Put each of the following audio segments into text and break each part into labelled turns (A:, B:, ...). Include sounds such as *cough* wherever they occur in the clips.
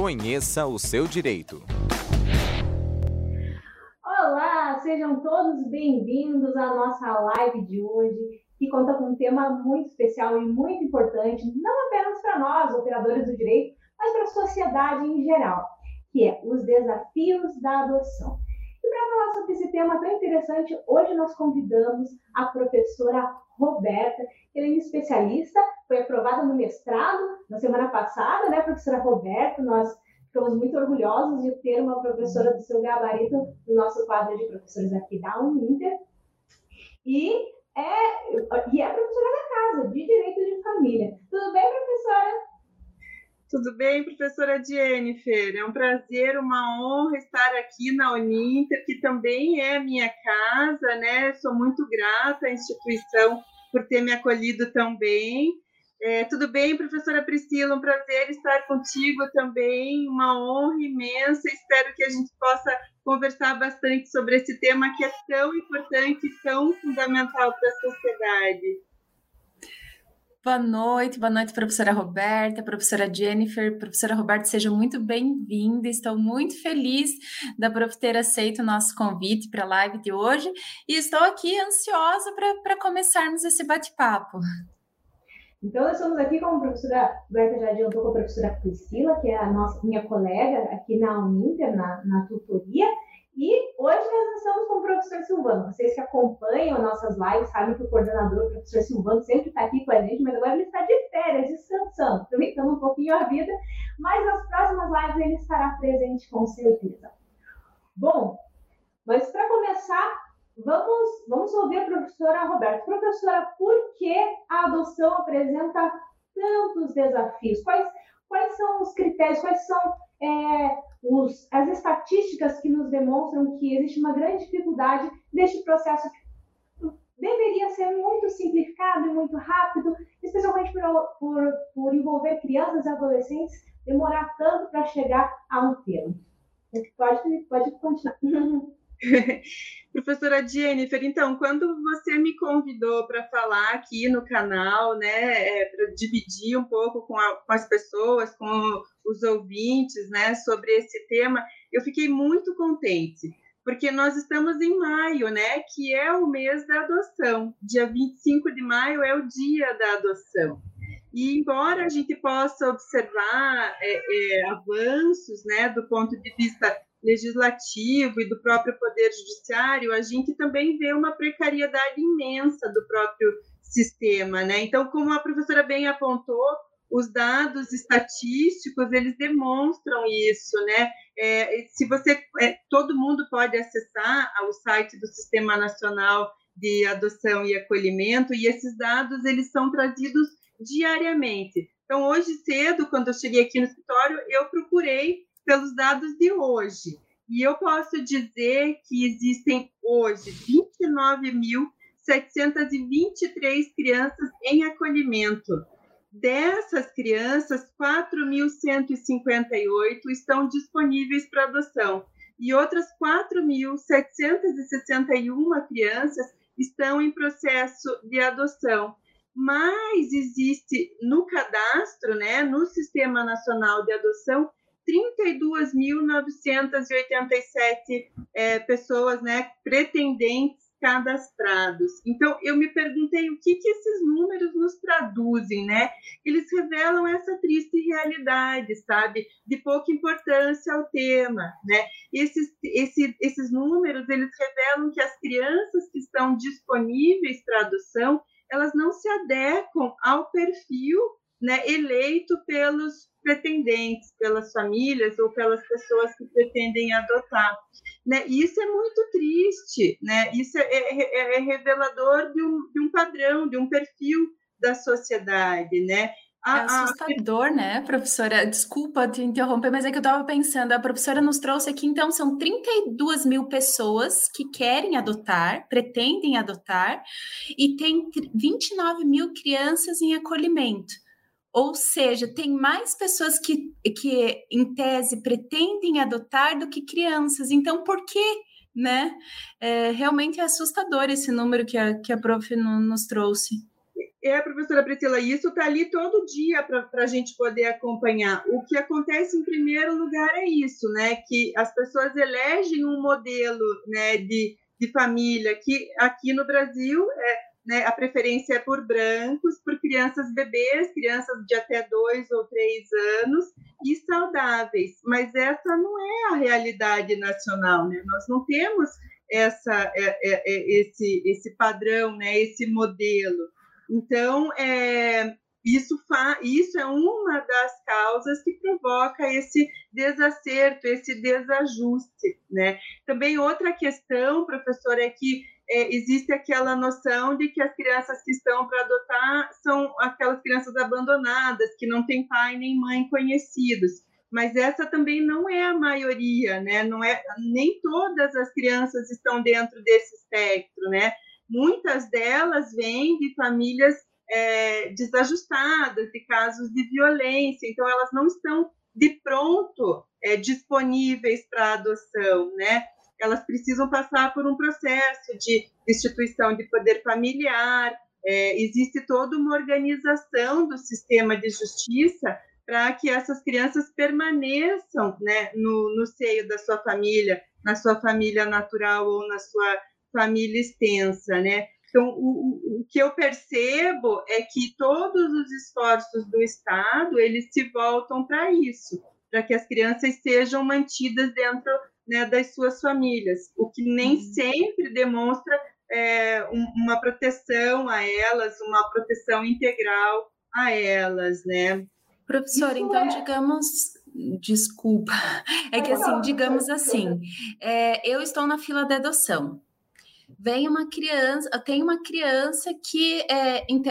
A: Conheça o seu direito.
B: Olá, sejam todos bem-vindos à nossa live de hoje, que conta com um tema muito especial e muito importante, não apenas para nós, operadores do direito, mas para a sociedade em geral, que é os desafios da adoção. Para falar sobre esse tema tão interessante, hoje nós convidamos a professora Roberta, ela é especialista, foi aprovada no mestrado na semana passada, né, professora Roberta? Nós ficamos muito orgulhosos de ter uma professora do seu gabarito no nosso quadro de professores aqui da Uninter. E é, e é professora da casa, de Direito de Família. Tudo bem, professora?
C: Tudo bem, professora Jennifer? É um prazer, uma honra estar aqui na Uninter, que também é minha casa, né? Sou muito grata à instituição por ter me acolhido tão bem. É, tudo bem, professora Priscila? Um prazer estar contigo também, uma honra imensa. Espero que a gente possa conversar bastante sobre esse tema que é tão importante e tão fundamental para a sociedade.
D: Boa noite, boa noite, professora Roberta, professora Jennifer. Professora Roberta, seja muito bem-vinda. Estou muito feliz da prof ter aceito o nosso convite para a live de hoje e estou aqui ansiosa para começarmos esse bate-papo.
B: Então, nós estamos aqui com a professora, Roberta já adiantou com a professora Priscila, que é a nossa, minha colega aqui na Uninter, na, na tutoria, e hoje nós estamos com o professor Silvano. Vocês que acompanham nossas lives sabem que o coordenador, o professor Silvano, sempre está aqui com a gente, mas agora ele está de férias, descansando, aproveitando um pouquinho a vida. Mas nas próximas lives ele estará presente com certeza. Bom, mas para começar, vamos, vamos ouvir a professora Roberta. Professora, por que a adoção apresenta tantos desafios? Quais, quais são os critérios, quais são é, os, as estatísticas que nos demonstram que existe uma grande dificuldade deste processo que deveria ser muito simplificado e muito rápido, especialmente por, por, por envolver crianças e adolescentes, demorar tanto para chegar a um termo. Pode, pode continuar. *laughs* *laughs*
C: Professora Jennifer, então, quando você me convidou para falar aqui no canal, né, é, para dividir um pouco com, a, com, as pessoas, com os ouvintes, né, sobre esse tema, eu fiquei muito contente, porque nós estamos em maio, né, que é o mês da adoção. Dia 25 de maio é o dia da adoção. E embora a gente possa observar é, é, avanços, né, do ponto de vista legislativo e do próprio poder judiciário, a gente também vê uma precariedade imensa do próprio sistema, né? Então, como a professora bem apontou, os dados estatísticos eles demonstram isso, né? É, se você, é, todo mundo pode acessar o site do Sistema Nacional de Adoção e Acolhimento e esses dados eles são trazidos diariamente. Então, hoje cedo, quando eu cheguei aqui no escritório, eu procurei pelos dados de hoje. E eu posso dizer que existem hoje 29.723 crianças em acolhimento. Dessas crianças, 4.158 estão disponíveis para adoção e outras 4.761 crianças estão em processo de adoção. Mas existe no cadastro, né, no Sistema Nacional de Adoção, 32.987 é, pessoas, né, pretendentes cadastrados. Então, eu me perguntei o que, que esses números nos traduzem, né? Eles revelam essa triste realidade, sabe? De pouca importância ao tema, né? Esses, esse, esses números, eles revelam que as crianças que estão disponíveis para adoção, elas não se adequam ao perfil né, eleito pelos pretendentes, pelas famílias ou pelas pessoas que pretendem adotar. Né? isso é muito triste, né? isso é, é, é, é revelador de um, de um, padrão, de um perfil da sociedade. Né?
D: A, é assustador, a... né, professora? Desculpa te interromper, mas é que eu estava pensando, a professora nos trouxe aqui, então, são 32 mil pessoas que querem adotar, pretendem adotar, e tem 29 mil crianças em acolhimento. Ou seja, tem mais pessoas que, que, em tese, pretendem adotar do que crianças. Então, por que, né? É, realmente é assustador esse número que a, que a prof no, nos trouxe.
C: É, professora Priscila, isso está ali todo dia para a gente poder acompanhar. O que acontece em primeiro lugar é isso, né? Que as pessoas elegem um modelo né, de, de família que aqui no Brasil é, né, a preferência é por brancos, por crianças bebês, crianças de até dois ou três anos e saudáveis. Mas essa não é a realidade nacional, né? Nós não temos essa, é, é, é, esse, esse padrão, né, esse modelo. Então, é, isso, fa isso é uma das causas que provoca esse desacerto, esse desajuste. Né? Também outra questão, professor, é que é, existe aquela noção de que as crianças que estão para adotar são aquelas crianças abandonadas, que não têm pai nem mãe conhecidos. Mas essa também não é a maioria, né? Não é nem todas as crianças estão dentro desse espectro, né? muitas delas vêm de famílias é, desajustadas, de casos de violência, então elas não estão de pronto é, disponíveis para adoção, né? Elas precisam passar por um processo de instituição de poder familiar, é, existe toda uma organização do sistema de justiça para que essas crianças permaneçam né, no, no seio da sua família, na sua família natural ou na sua família extensa, né? Então, o, o, que eu percebo é que todos os esforços do Estado, eles se voltam para isso, para que as crianças sejam mantidas dentro né, das suas famílias, o que nem uhum. sempre demonstra é, um, uma proteção a elas, uma proteção integral a elas, né?
D: Professora, então, é... digamos, desculpa, *laughs* é que assim, digamos assim, é, eu estou na fila de adoção, vem uma criança, tem uma criança que é, em,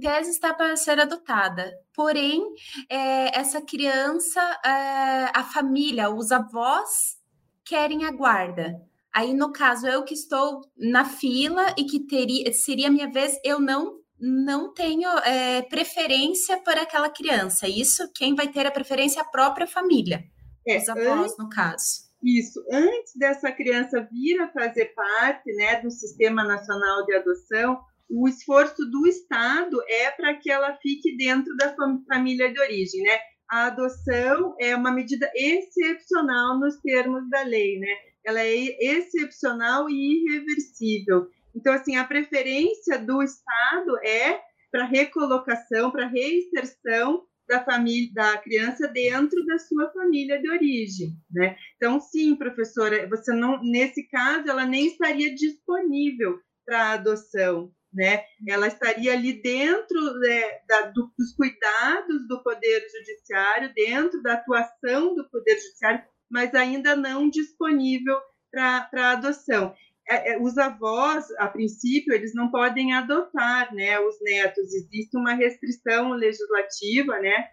D: tese está para ser adotada. Porém, é, essa criança, é, a família, os avós querem a guarda. Aí, no caso, eu que estou na fila e que teria, seria minha vez, eu não não tenho é, preferência por aquela criança. Isso, quem vai ter a preferência é a própria família. É, os avós, no caso
C: isso antes dessa criança vir a fazer parte né, do Sistema Nacional de Adoção, o esforço do Estado é para que ela fique dentro da família de origem, né? A adoção é uma medida excepcional nos termos da lei, né? Ela é excepcional e irreversível. Então, assim, a preferência do Estado é para recolocação, para reinserção da família da criança dentro da sua família de origem, né? Então, sim, professora, você não nesse caso ela nem estaria disponível para adoção, né? Ela estaria ali dentro né, da, do, dos cuidados do poder judiciário, dentro da atuação do poder judiciário, mas ainda não disponível para adoção. É, é, os avós, a princípio, eles não podem adotar né, os netos. Existe uma restrição legislativa, né?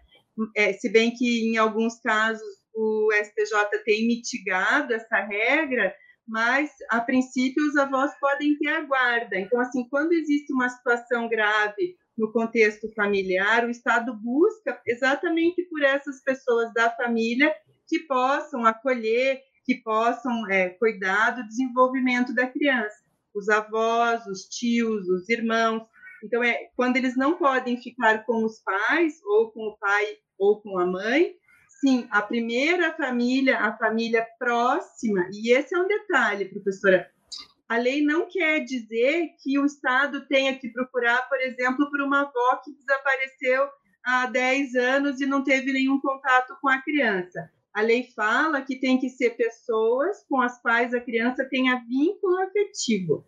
C: É, se bem que em alguns casos o STJ tem mitigado essa regra, mas a princípio os avós podem ter a guarda. Então, assim, quando existe uma situação grave no contexto familiar, o Estado busca exatamente por essas pessoas da família que possam acolher que possam é, cuidar do desenvolvimento da criança. Os avós, os tios, os irmãos. Então, é quando eles não podem ficar com os pais, ou com o pai, ou com a mãe, sim, a primeira família, a família próxima, e esse é um detalhe, professora. A lei não quer dizer que o Estado tenha que procurar, por exemplo, por uma avó que desapareceu há 10 anos e não teve nenhum contato com a criança. A lei fala que tem que ser pessoas com as quais a criança tenha vínculo afetivo.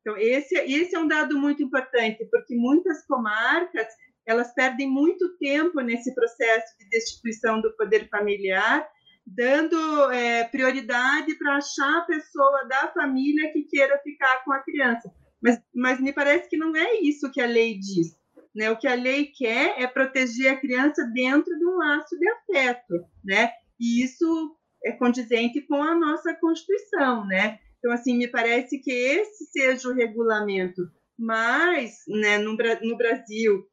C: Então, esse, esse é um dado muito importante, porque muitas comarcas elas perdem muito tempo nesse processo de destituição do poder familiar, dando é, prioridade para achar a pessoa da família que queira ficar com a criança. Mas, mas me parece que não é isso que a lei diz. Né? O que a lei quer é proteger a criança dentro de um laço de afeto, né? e isso é condizente com a nossa Constituição, né? Então, assim, me parece que esse seja o regulamento. Mas, né, no, no Brasil,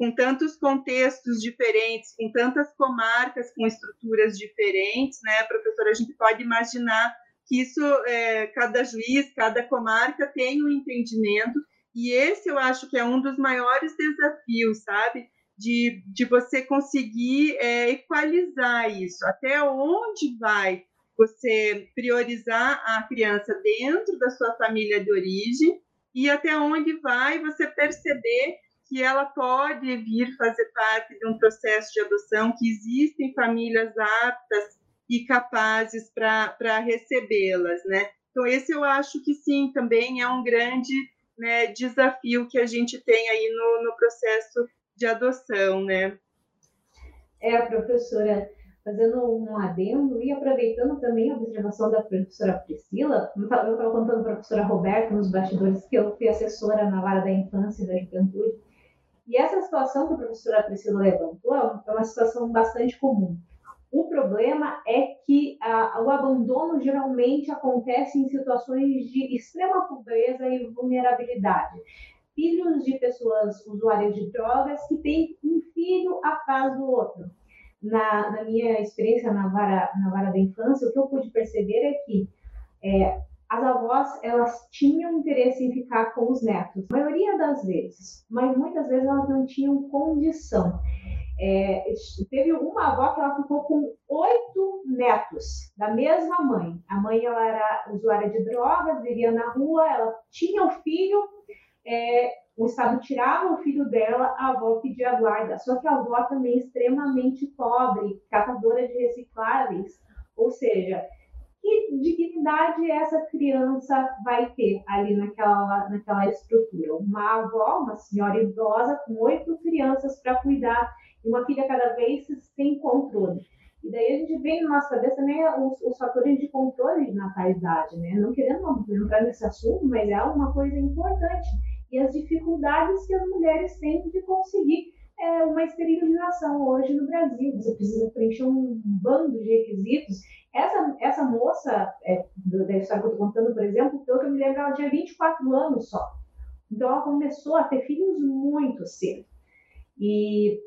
C: com tantos contextos diferentes, com tantas comarcas com estruturas diferentes, né, professora, a gente pode imaginar que isso, é, cada juiz, cada comarca tem um entendimento E esse eu acho que é um dos maiores desafios, sabe? De, de você conseguir é, equalizar isso. Até onde vai você priorizar a criança dentro da sua família de origem e até onde vai você perceber que ela pode vir fazer parte de um processo de adoção, que existem famílias aptas e capazes para recebê-las, né? Então, esse eu acho que sim, também é um grande né, desafio que a gente tem aí no, no processo de adoção, né?
B: É, professora, fazendo um adendo e aproveitando também a observação da professora Priscila, eu estava contando para a professora Roberta nos bastidores que eu fui assessora na vara da infância e da juventude, e essa situação que a professora Priscila levantou é uma situação bastante comum. O problema é que o abandono geralmente acontece em situações de extrema pobreza e vulnerabilidade. Filhos de pessoas usuárias de drogas que têm um filho atrás do outro. Na, na minha experiência na vara, na vara da infância, o que eu pude perceber é que é, as avós elas tinham interesse em ficar com os netos, a maioria das vezes, mas muitas vezes elas não tinham condição. É, teve uma avó que ela ficou com oito netos da mesma mãe. A mãe ela era usuária de drogas, vivia na rua, ela tinha um filho, é, o Estado tirava o filho dela, a avó pedia guarda. Só que a avó também é extremamente pobre, catadora de recicláveis, ou seja, que dignidade essa criança vai ter ali naquela, naquela estrutura? Uma avó, uma senhora idosa com oito crianças para cuidar e uma filha cada vez sem controle. E daí a gente vem na nossa cabeça também os, os fatores de controle de natalidade, né? Não querendo entrar nesse assunto, mas é uma coisa importante. E as dificuldades que as mulheres têm de conseguir é, uma esterilização hoje no Brasil. Você precisa preencher um bando de requisitos. Essa, essa moça, é, da história que eu estou contando, por exemplo, pelo que eu me lembro, ela tinha 24 anos só. Então ela começou a ter filhos muito cedo. E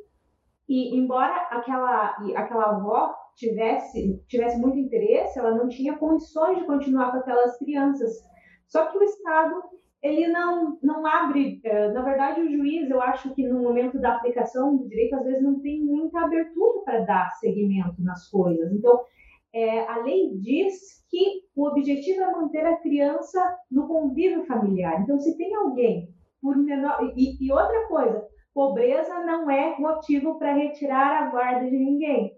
B: e embora aquela, aquela avó tivesse, tivesse muito interesse, ela não tinha condições de continuar com aquelas crianças. Só que o Estado ele não, não abre, eh, na verdade o juiz, eu acho que no momento da aplicação do direito, às vezes não tem muita abertura para dar seguimento nas coisas. Então, é, a lei diz que o objetivo é manter a criança no convívio familiar. Então, se tem alguém por menor. E, e outra coisa, pobreza não é motivo para retirar a guarda de ninguém.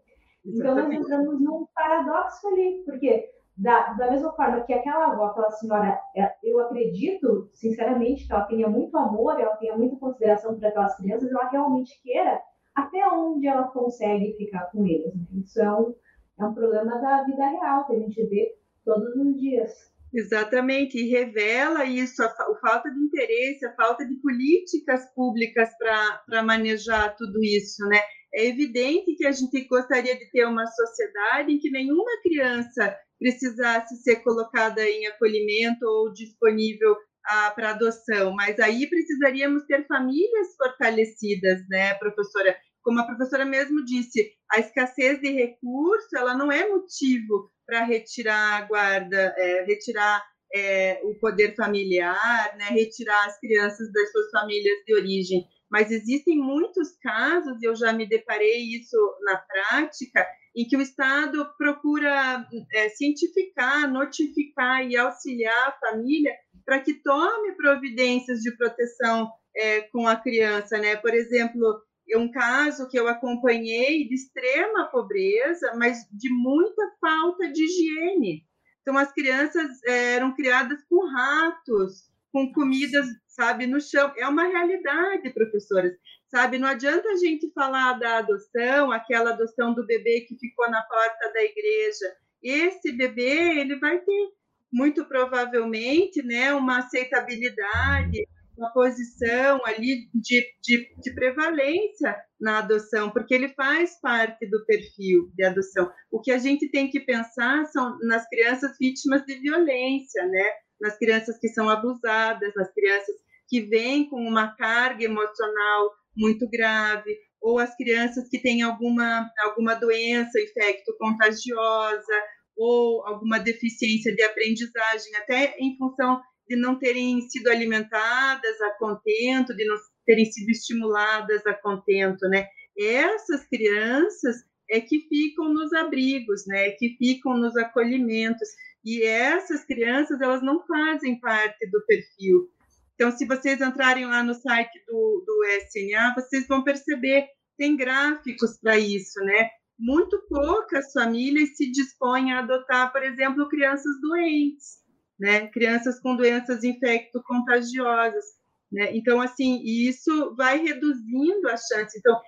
B: Então, nós entramos num paradoxo ali, porque da, da mesma forma que aquela avó, aquela senhora, é, eu acredito, sinceramente, que ela tenha muito amor, ela tenha muita consideração para aquelas crianças, ela realmente queira até onde ela consegue ficar com eles. Né? Isso é um, é um problema da vida real que a gente vê todos os dias.
C: Exatamente, e revela isso, a, a, falta de interesse, a falta de políticas públicas para manejar tudo isso, né? É evidente que a gente gostaria de ter uma sociedade em que nenhuma criança precisasse ser colocada em acolhimento ou disponível ah, para adoção, mas aí precisaríamos ter famílias fortalecidas, né, professora? Como a professora mesmo disse, a escassez de recurso, ela não é motivo para retirar a guarda, é, retirar é, o poder familiar, né, retirar as crianças das suas famílias de origem. Mas existem muitos casos, e eu já me deparei isso na prática, em que o Estado procura é, cientificar, notificar e auxiliar a família para que tome providências de proteção é, com a criança, né? Por exemplo, um caso que eu acompanhei de extrema pobreza, mas de muita falta de higiene. Então, as crianças é, eram criadas com ratos, com comidas, sabe, no chão. É uma realidade, professoras. Sabe, não adianta a gente falar da adoção, aquela adoção do bebê que ficou na porta da igreja. Esse bebê, ele vai ter, muito provavelmente, né, uma aceitabilidade, uma posição ali de, de, de, prevalência na adoção, porque ele faz parte do perfil de adoção. O que a gente tem que pensar são nas crianças vítimas de violência, né? Nas crianças que são abusadas, nas crianças que vêm com uma carga emocional muito grave, ou as crianças que têm alguma, alguma doença infecto-contagiosa, ou alguma deficiência de aprendizagem, até em função de não terem sido alimentadas a contento, de não terem sido estimuladas a contento, né? Essas crianças é que ficam nos abrigos, né? Que ficam nos acolhimentos. E essas crianças, elas não fazem parte do perfil. Então, se vocês entrarem lá no site do, do SNA, vocês vão perceber, tem gráficos para isso, né? Muito poucas famílias se dispõem a adotar, por exemplo, crianças doentes, né? Crianças com doenças infecto-contagiosas, né? Então, assim, isso vai reduzindo a chance. Então,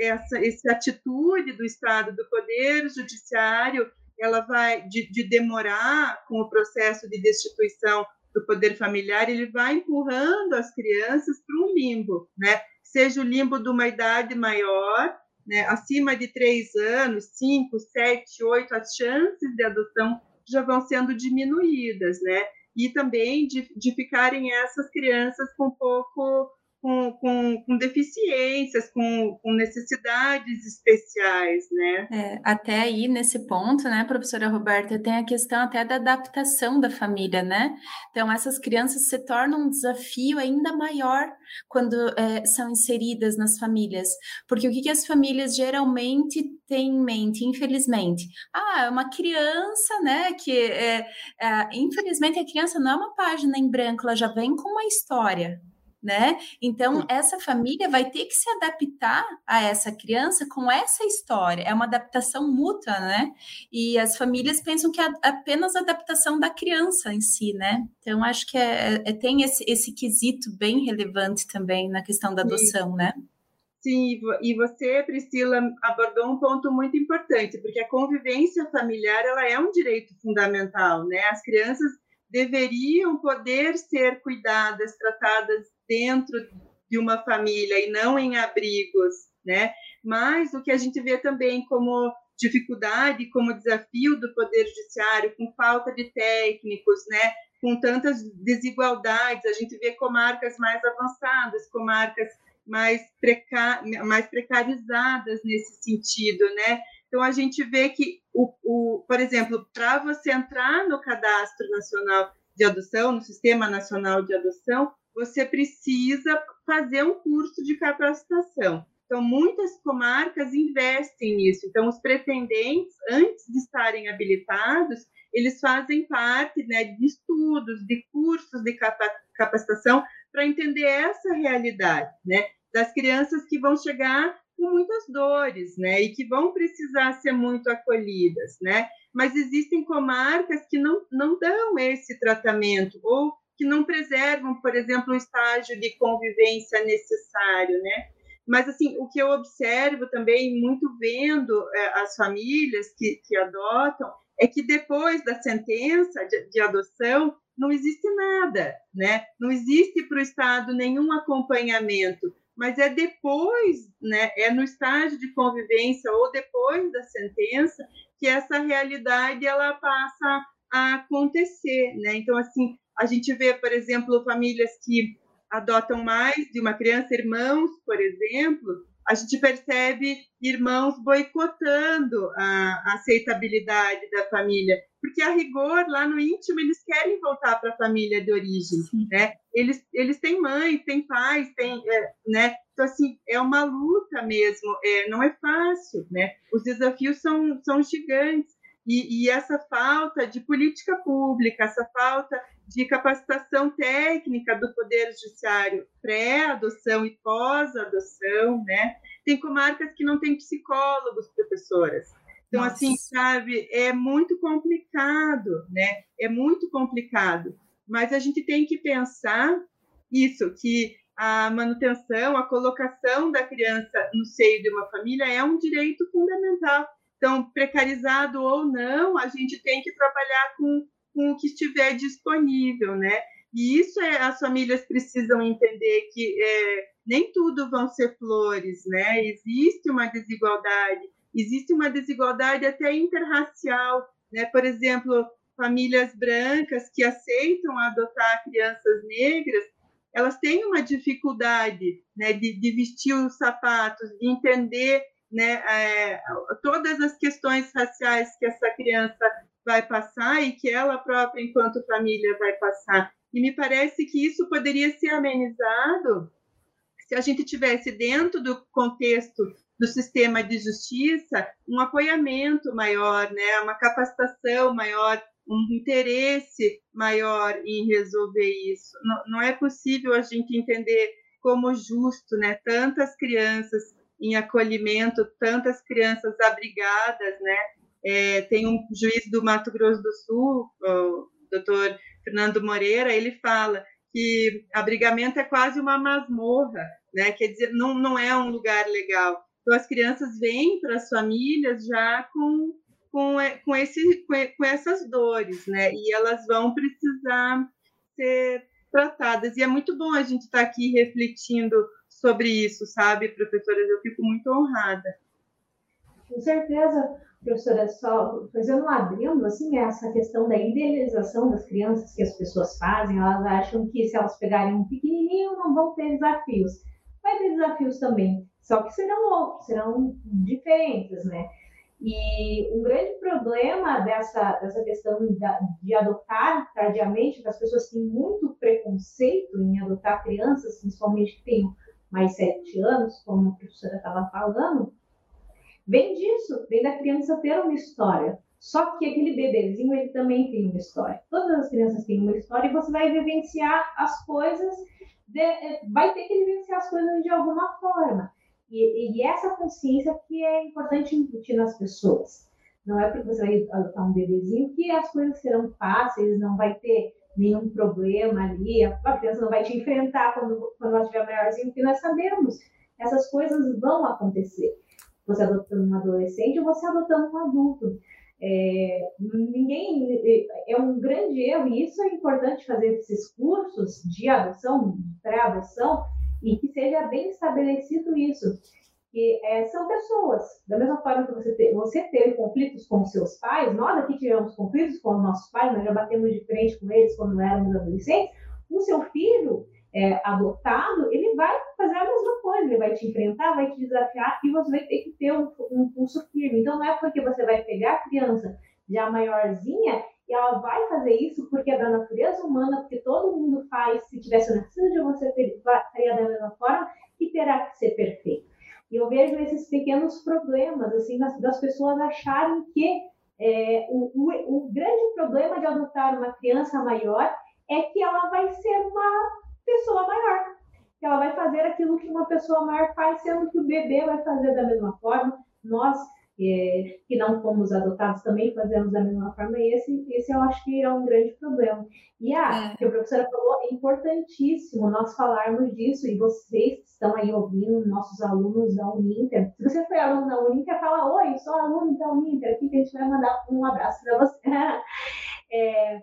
C: essa, essa atitude do Estado, do Poder Judiciário, ela vai de, de demorar com o processo de destituição do poder familiar, ele vai empurrando as crianças para um limbo, né? Seja o limbo de uma idade maior, né? acima de três anos, cinco, sete, oito, as chances de adoção já vão sendo diminuídas, né? E também de, de ficarem essas crianças com pouco com, com, com deficiências, com, com, necessidades especiais, né?
D: É, até aí, nesse ponto, né, professora Roberta, tem a questão até da adaptação da família, né? Então, essas crianças se tornam um desafio ainda maior quando é, são inseridas nas famílias. Porque o que, que as famílias geralmente têm em mente, infelizmente? Ah, é uma criança, né, que, é, é, infelizmente, a criança não é uma página em branco, ela já vem com uma história, né? Então, essa família vai ter que se adaptar a essa criança com essa história. É uma adaptação mútua, né? E as famílias pensam que é apenas a adaptação da criança em si, né? Então, acho que é, é tem esse, esse quesito bem relevante também na questão da adoção, Sim. né?
C: Sim, e você, Priscila, abordou um ponto muito importante, porque a convivência familiar ela é um direito fundamental, né? As crianças deveriam poder ser cuidadas, tratadas dentro de uma família e não em abrigos, né? Mas o que a gente vê também como dificuldade, como desafio do poder judiciário, com falta de técnicos, né? Com tantas desigualdades, a gente vê comarcas mais avançadas, comarcas mais, preca... mais precarizadas nesse sentido, né? Então a gente vê que, o, o por exemplo, para você entrar no Cadastro Nacional de Adoção, no Sistema Nacional de Adoção, você precisa fazer um curso de capacitação. Então, muitas comarcas investem nisso. Então, os pretendentes, antes de estarem habilitados, eles fazem parte né, de estudos, de cursos de capacitação para entender essa realidade, né, das crianças que vão chegar com muitas dores, né, e que vão precisar ser muito acolhidas, né. Mas existem comarcas que não, não dão esse tratamento ou que não preservam, por exemplo, o estágio de convivência necessário, né? Mas, assim, o que eu observo também, muito vendo é, as famílias que, que adotam, é que depois da sentença de, de adoção, não existe nada, né? Não existe para o Estado nenhum acompanhamento, mas é depois, né? É no estágio de convivência ou depois da sentença que essa realidade ela passa a acontecer, né? Então, assim, a gente vê, por exemplo, famílias que adotam mais de uma criança, irmãos, por exemplo, a gente percebe irmãos boicotando a aceitabilidade da família, porque a rigor lá no íntimo eles querem voltar para a família de origem, né? Eles eles têm mãe, têm pais, têm, é, né? Então assim é uma luta mesmo, é, não é fácil, né? Os desafios são são gigantes e, e essa falta de política pública, essa falta de capacitação técnica do Poder Judiciário pré-adoção e pós-adoção, né? Tem comarcas que não têm psicólogos, professoras. Então, Nossa. assim, sabe, é muito complicado, né? É muito complicado. Mas a gente tem que pensar isso, que a manutenção, a colocação da criança no seio de uma família é um direito fundamental. Então, precarizado ou não, a gente tem que trabalhar com com o que estiver disponível, né? E isso é, as famílias precisam entender que é, nem tudo vão ser flores, né? Existe uma desigualdade, existe uma desigualdade até interracial, né? Por exemplo, famílias brancas que aceitam adotar crianças negras, elas têm uma dificuldade, né, de, de vestir os sapatos, de entender, né, é, todas as questões raciais que essa criança vai passar e que ela própria, enquanto família, vai passar. E me parece que isso poderia ser amenizado se a gente tivesse dentro do contexto do sistema de justiça um apoiamento maior, né, uma capacitação maior, um interesse maior em resolver isso. Não, não é possível a gente entender como justo, né, tantas crianças em acolhimento, tantas crianças abrigadas, né? É, tem um juiz do Mato Grosso do Sul, o doutor Fernando Moreira, ele fala que abrigamento é quase uma masmorra, né? Quer dizer, não, não é um lugar legal. Então, as crianças vêm para as famílias já com, com, com, esse, com essas dores, né? E elas vão precisar ser tratadas. E é muito bom a gente estar tá aqui refletindo sobre isso, sabe, professoras? Eu fico muito honrada.
B: Com certeza, professora, só fazendo um adendo, assim, essa questão da idealização das crianças que as pessoas fazem, elas acham que se elas pegarem um pequenininho não vão ter desafios. Vai ter desafios também, só que serão outros, serão diferentes, né? E um grande problema dessa, dessa questão de adotar tardiamente, que as pessoas têm muito preconceito em adotar crianças, principalmente que têm mais sete anos, como a professora estava falando, vem disso, vem da criança ter uma história. Só que aquele bebezinho, ele também tem uma história. Todas as crianças têm uma história e você vai vivenciar as coisas, de, eh, vai ter que vivenciar as coisas de alguma forma. E, e essa consciência que é importante incutir nas pessoas. Não é porque você vai adotar um bebezinho que as coisas serão fáceis, não vai ter nenhum problema ali, a criança não vai te enfrentar quando, quando ela estiver maiorzinho, porque nós sabemos, essas coisas vão acontecer. Você adotando um adolescente ou você adotando um adulto. É, ninguém é um grande erro e isso é importante fazer esses cursos de adoção, pré-adoção e que seja bem estabelecido isso que é, são pessoas. Da mesma forma que você, você teve conflitos com seus pais, nós aqui tivemos conflitos com os nossos pais, nós já batemos de frente com eles quando éramos adolescentes. O seu filho é, adotado, ele vai fazer a mesma coisa, ele vai te enfrentar, vai te desafiar e você vai ter que ter um, um pulso firme. Então, não é porque você vai pegar a criança já maiorzinha e ela vai fazer isso porque é da natureza humana, porque todo mundo faz, se tivesse nascido de você, faria da mesma forma, que terá que ser perfeito. E eu vejo esses pequenos problemas, assim, das, das pessoas acharem que é, o, o, o, grande problema de adotar uma criança maior é que ela vai ser uma pessoa maior. Que ela vai fazer aquilo que uma pessoa maior faz, sendo que o bebê vai fazer da mesma forma. Nós é, que não fomos adotados também fazemos da mesma forma, e esse, esse eu acho que é um grande problema. E a é. que a professora falou, é importantíssimo nós falarmos disso, e vocês que estão aí ouvindo, nossos alunos da Uninter, se você foi aluno da Uninter, fala, oi, sou aluno da Uninter, aqui que a gente vai mandar um abraço para você. *laughs* é,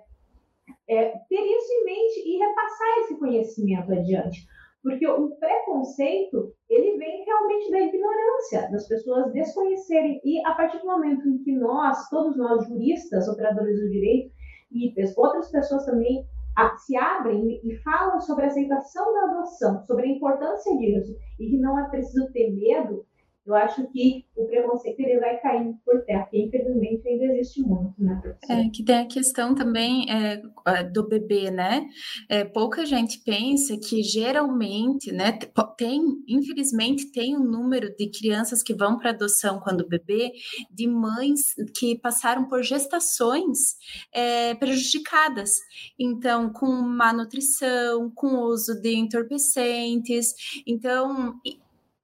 B: é, ter isso em mente e repassar esse conhecimento adiante. Porque o preconceito, ele vem realmente da ignorância, das pessoas desconhecerem. E a partir do momento em que nós, todos nós juristas, operadores do direito, e outras pessoas também se abrem e falam sobre a aceitação da adoção, sobre a importância disso, e que não é preciso ter medo, eu acho que o preconceito ele vai caindo por terra, que infelizmente ainda existe muito, né, professora?
D: É, que tem a questão também é, do bebê, né? É, pouca gente pensa que geralmente, né, tem, infelizmente, tem um número de crianças que vão para adoção quando bebê, de mães que passaram por gestações é, prejudicadas. Então, com má nutrição, com uso de entorpecentes. Então,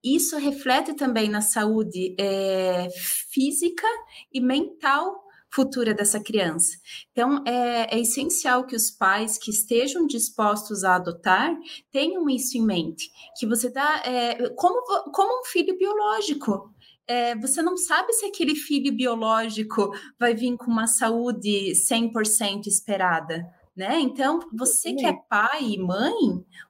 D: isso reflete também na saúde é, física e mental futura dessa criança. Então, é, é, essencial que os pais que estejam dispostos a adotar tenham isso em mente, que você dá é, como, como um filho biológico. É, você não sabe se aquele filho biológico vai vir com uma saúde 100% esperada né? Então, você que é pai e mãe,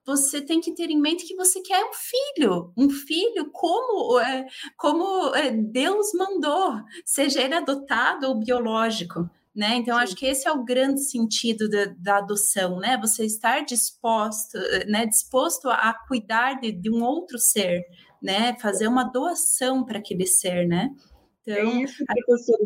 D: você tem que ter em mente que você quer um filho, um filho como, é, como é, Deus mandou, seja ele adotado ou biológico. Né? Então, Sim. acho que esse é o grande sentido da, da, adoção, né? Você estar disposto, né? disposto a cuidar de, de um outro ser, né? Fazer uma doação para aquele ser, né?
C: Então, é isso, professor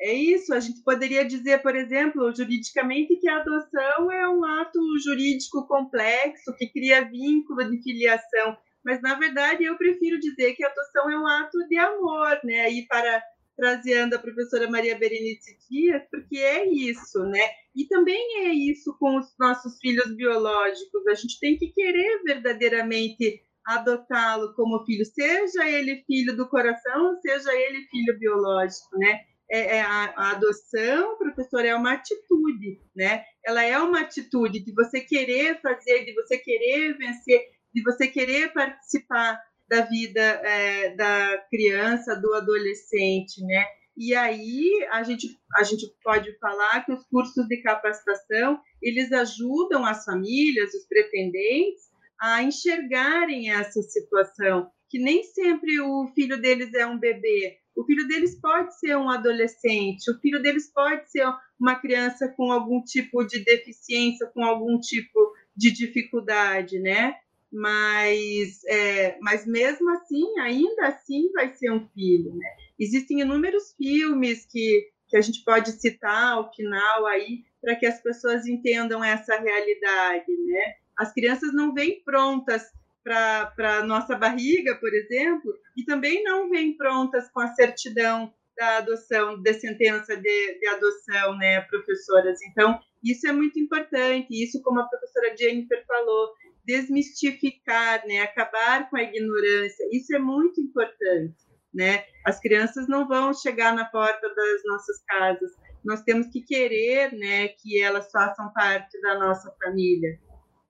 C: é isso. A gente poderia dizer, por exemplo, juridicamente, que a adoção é um ato jurídico complexo que cria vínculo de filiação. Mas, na verdade, eu prefiro dizer que a adoção é um ato de amor, né? Aí, para trazendo a professora Maria Berenice Dias, porque é isso, né? E também é isso com os nossos filhos biológicos. A gente tem que querer verdadeiramente adotá-lo como filho, seja ele filho do coração, seja ele filho biológico, né? É, é a, a, adoção, professor, é uma atitude, né? Ela é uma atitude de você querer fazer, de você querer vencer, de você querer participar da vida é, da criança, do adolescente, né? E aí a gente, a gente pode falar que os cursos de capacitação eles ajudam as famílias, os pretendentes, a enxergarem essa situação, que nem sempre o filho deles é um bebê, o filho deles pode ser um adolescente, o filho deles pode ser uma criança com algum tipo de deficiência, com algum tipo de dificuldade, né? Mas, é, mas mesmo assim, ainda assim vai ser um filho, né? Existem inúmeros filmes que, que a gente pode citar ao final aí para que as pessoas entendam essa realidade, né? As crianças não vêm prontas para nossa barriga, por exemplo, e também não vêm prontas com a certidão da adoção, da sentença de, de, adoção, né, professoras? Então, isso é muito importante, isso, como a professora Jennifer falou, desmistificar, né, acabar com a ignorância, isso é muito importante, né? As crianças não vão chegar na porta das nossas casas, nós temos que querer, né, que elas façam parte da nossa família.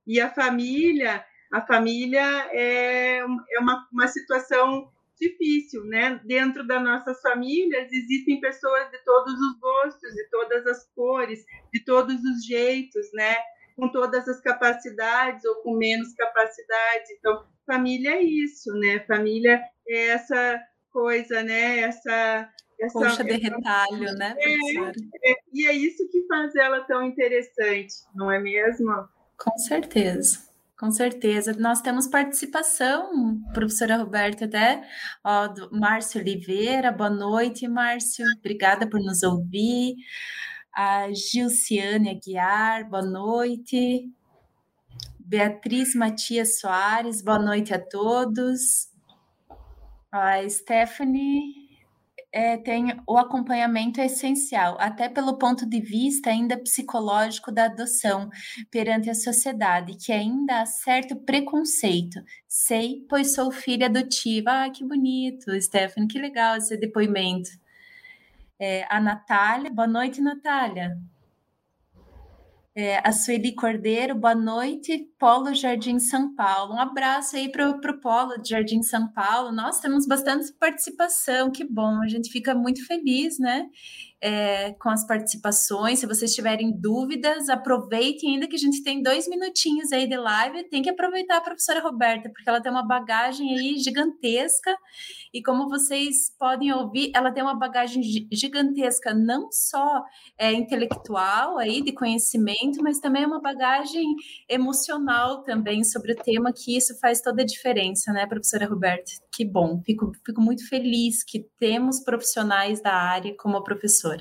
C: E a família, a família é, é uma, uma situação difícil, né? Dentro das nossas famílias existem pessoas de todos os gostos, de todas as cores, de todos os jeitos, né? Com todas as capacidades ou com menos capacidades. Então, família é isso, né? Família é essa coisa, né? Essa essa,
D: Coxa de retalho, né,
C: é, é, e é isso que faz ela tão interessante, não é mesmo?
D: Com certeza. Com certeza. Nós temos participação, professora Roberta, até, ó, do Márcio Oliveira. Boa noite, Márcio. Obrigada por nos ouvir. A Gilciane Aguiar, boa noite. Beatriz Matias Soares, boa noite a todos. A Stephanie é, tem o acompanhamento é essencial, até pelo ponto de vista ainda psicológico da adoção perante a sociedade, que ainda há certo preconceito. Sei, pois sou filha adotiva. Ah, que bonito, Stephanie, que legal esse depoimento. É, a Natália, boa noite, Natália. É, a Sueli Cordeiro, boa noite, Polo Jardim São Paulo. Um abraço aí para o Polo de Jardim São Paulo. Nós temos bastante participação, que bom, a gente fica muito feliz, né? É, com as participações. Se vocês tiverem dúvidas, aproveitem ainda que a gente tem dois minutinhos aí de live. Tem que aproveitar a professora Roberta, porque ela tem uma bagagem aí gigantesca. E como vocês podem ouvir, ela tem uma bagagem gigantesca, não só é, intelectual aí de conhecimento, mas também uma bagagem emocional também sobre o tema, que isso faz toda a diferença, né, professora Roberta? Que bom, fico, fico muito feliz que temos profissionais da área como a professora.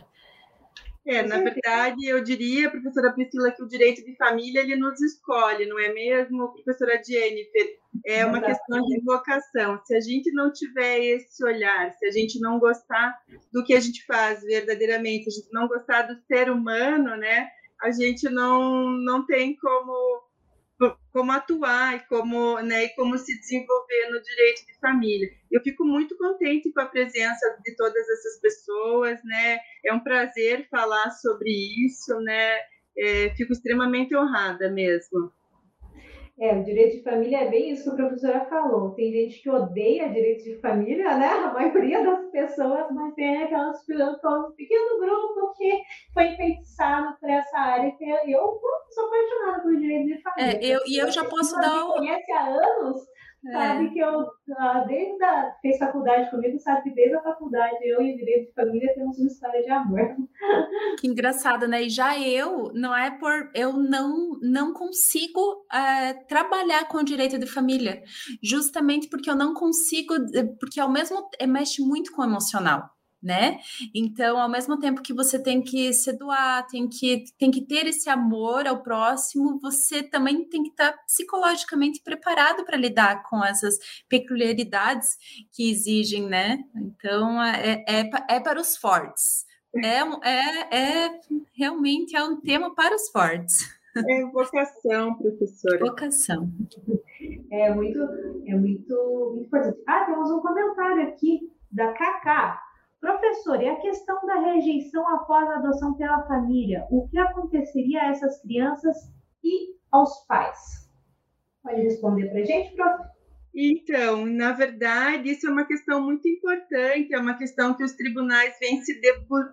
C: É, na verdade, eu diria, professora Priscila, que o direito de família ele nos escolhe, não é mesmo, professora Jennifer? É uma questão de vocação. Se a gente não tiver esse olhar, se a gente não gostar do que a gente faz verdadeiramente, a gente não gostar do ser humano, né? A gente não, não tem como como atuar e como, né, e como se desenvolver no direito de família. Eu fico muito contente com a presença de todas essas pessoas, né? É um prazer falar sobre isso, né? É, fico extremamente honrada mesmo.
B: É, o direito de família é bem isso que a professora falou. Tem gente que odeia direito de família, né? A maioria das pessoas, mas tem aquelas um pequeno grupo que foi enfeitiçado por essa área. Eu sou apaixonada por direito de família.
D: É, eu, e eu já posso dar.
B: Me conhece há anos. Sabe que eu, ah, desde a, fez faculdade comigo, sabe que desde a faculdade eu e o direito de família temos uma história de amor. *laughs*
D: Que engraçado, né? E já eu, não é por. Eu não, não consigo é, trabalhar com o direito de família, justamente porque eu não consigo, porque ao mesmo. mexe muito com o emocional né? Então, ao mesmo tempo que você tem que se doar, tem que, tem que ter esse amor ao próximo, você também tem que estar psicologicamente preparado para lidar com essas peculiaridades que exigem, né? Então, é, é, é para os fortes. É, é, é realmente é um tema para os fortes.
C: É vocação, professora.
D: Vocação.
B: É muito, é muito, muito importante. Ah, temos um comentário aqui da Cacá. Professor, e a questão da rejeição após a adoção pela família? O que aconteceria a essas crianças e aos pais? Pode responder para a gente, prof?
C: Então, na verdade, isso é uma questão muito importante, é uma questão que os tribunais vêm se,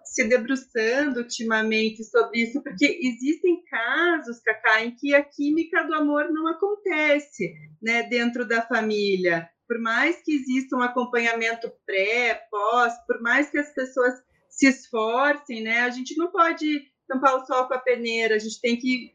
C: se debruçando ultimamente sobre isso, porque existem casos, Cacá, em que a química do amor não acontece né, dentro da família por mais que exista um acompanhamento pré, pós, por mais que as pessoas se esforcem, né, a gente não pode tampar o sol com a peneira, a gente tem que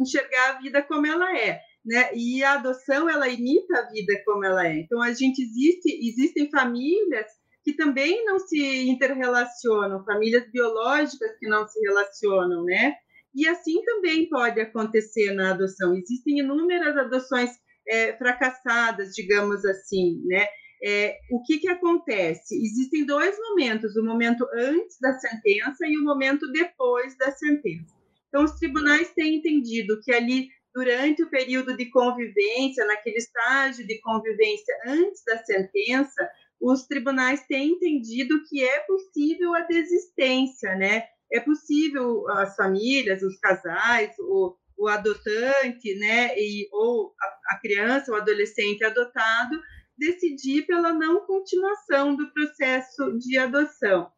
C: enxergar a vida como ela é. Né? E a adoção ela imita a vida como ela é. Então a gente existe, existem famílias que também não se interrelacionam, famílias biológicas que não se relacionam, né? E assim também pode acontecer na adoção. Existem inúmeras adoções é, fracassadas, digamos assim, né? É, o que, que acontece? Existem dois momentos, o momento antes da sentença e o momento depois da sentença. Então, os tribunais têm entendido que ali, durante o período de convivência, naquele estágio de convivência antes da sentença, os tribunais têm entendido que é possível a desistência, né? É possível as famílias, os casais, o, o adotante, né, e, ou a, a criança, o adolescente adotado, decidir pela não continuação do processo de adoção.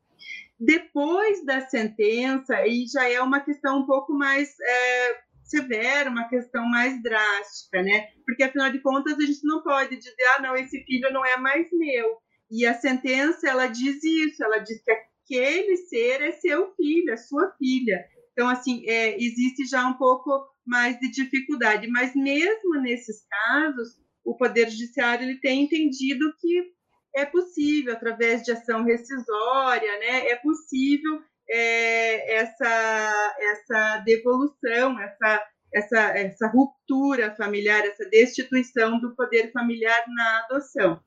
C: Depois da sentença, aí já é uma questão um pouco mais é, severa, uma questão mais drástica, né? Porque afinal de contas a gente não pode dizer, ah, não, esse filho não é mais meu. E a sentença ela diz isso, ela diz que aquele ser é seu filho, é sua filha. Então, assim, é, existe já um pouco mais de dificuldade. Mas mesmo nesses casos, o Poder Judiciário ele tem entendido que é possível, através de ação rescisória, né, é possível é, essa, essa devolução, essa, essa, essa ruptura familiar, essa destituição do poder familiar na adoção.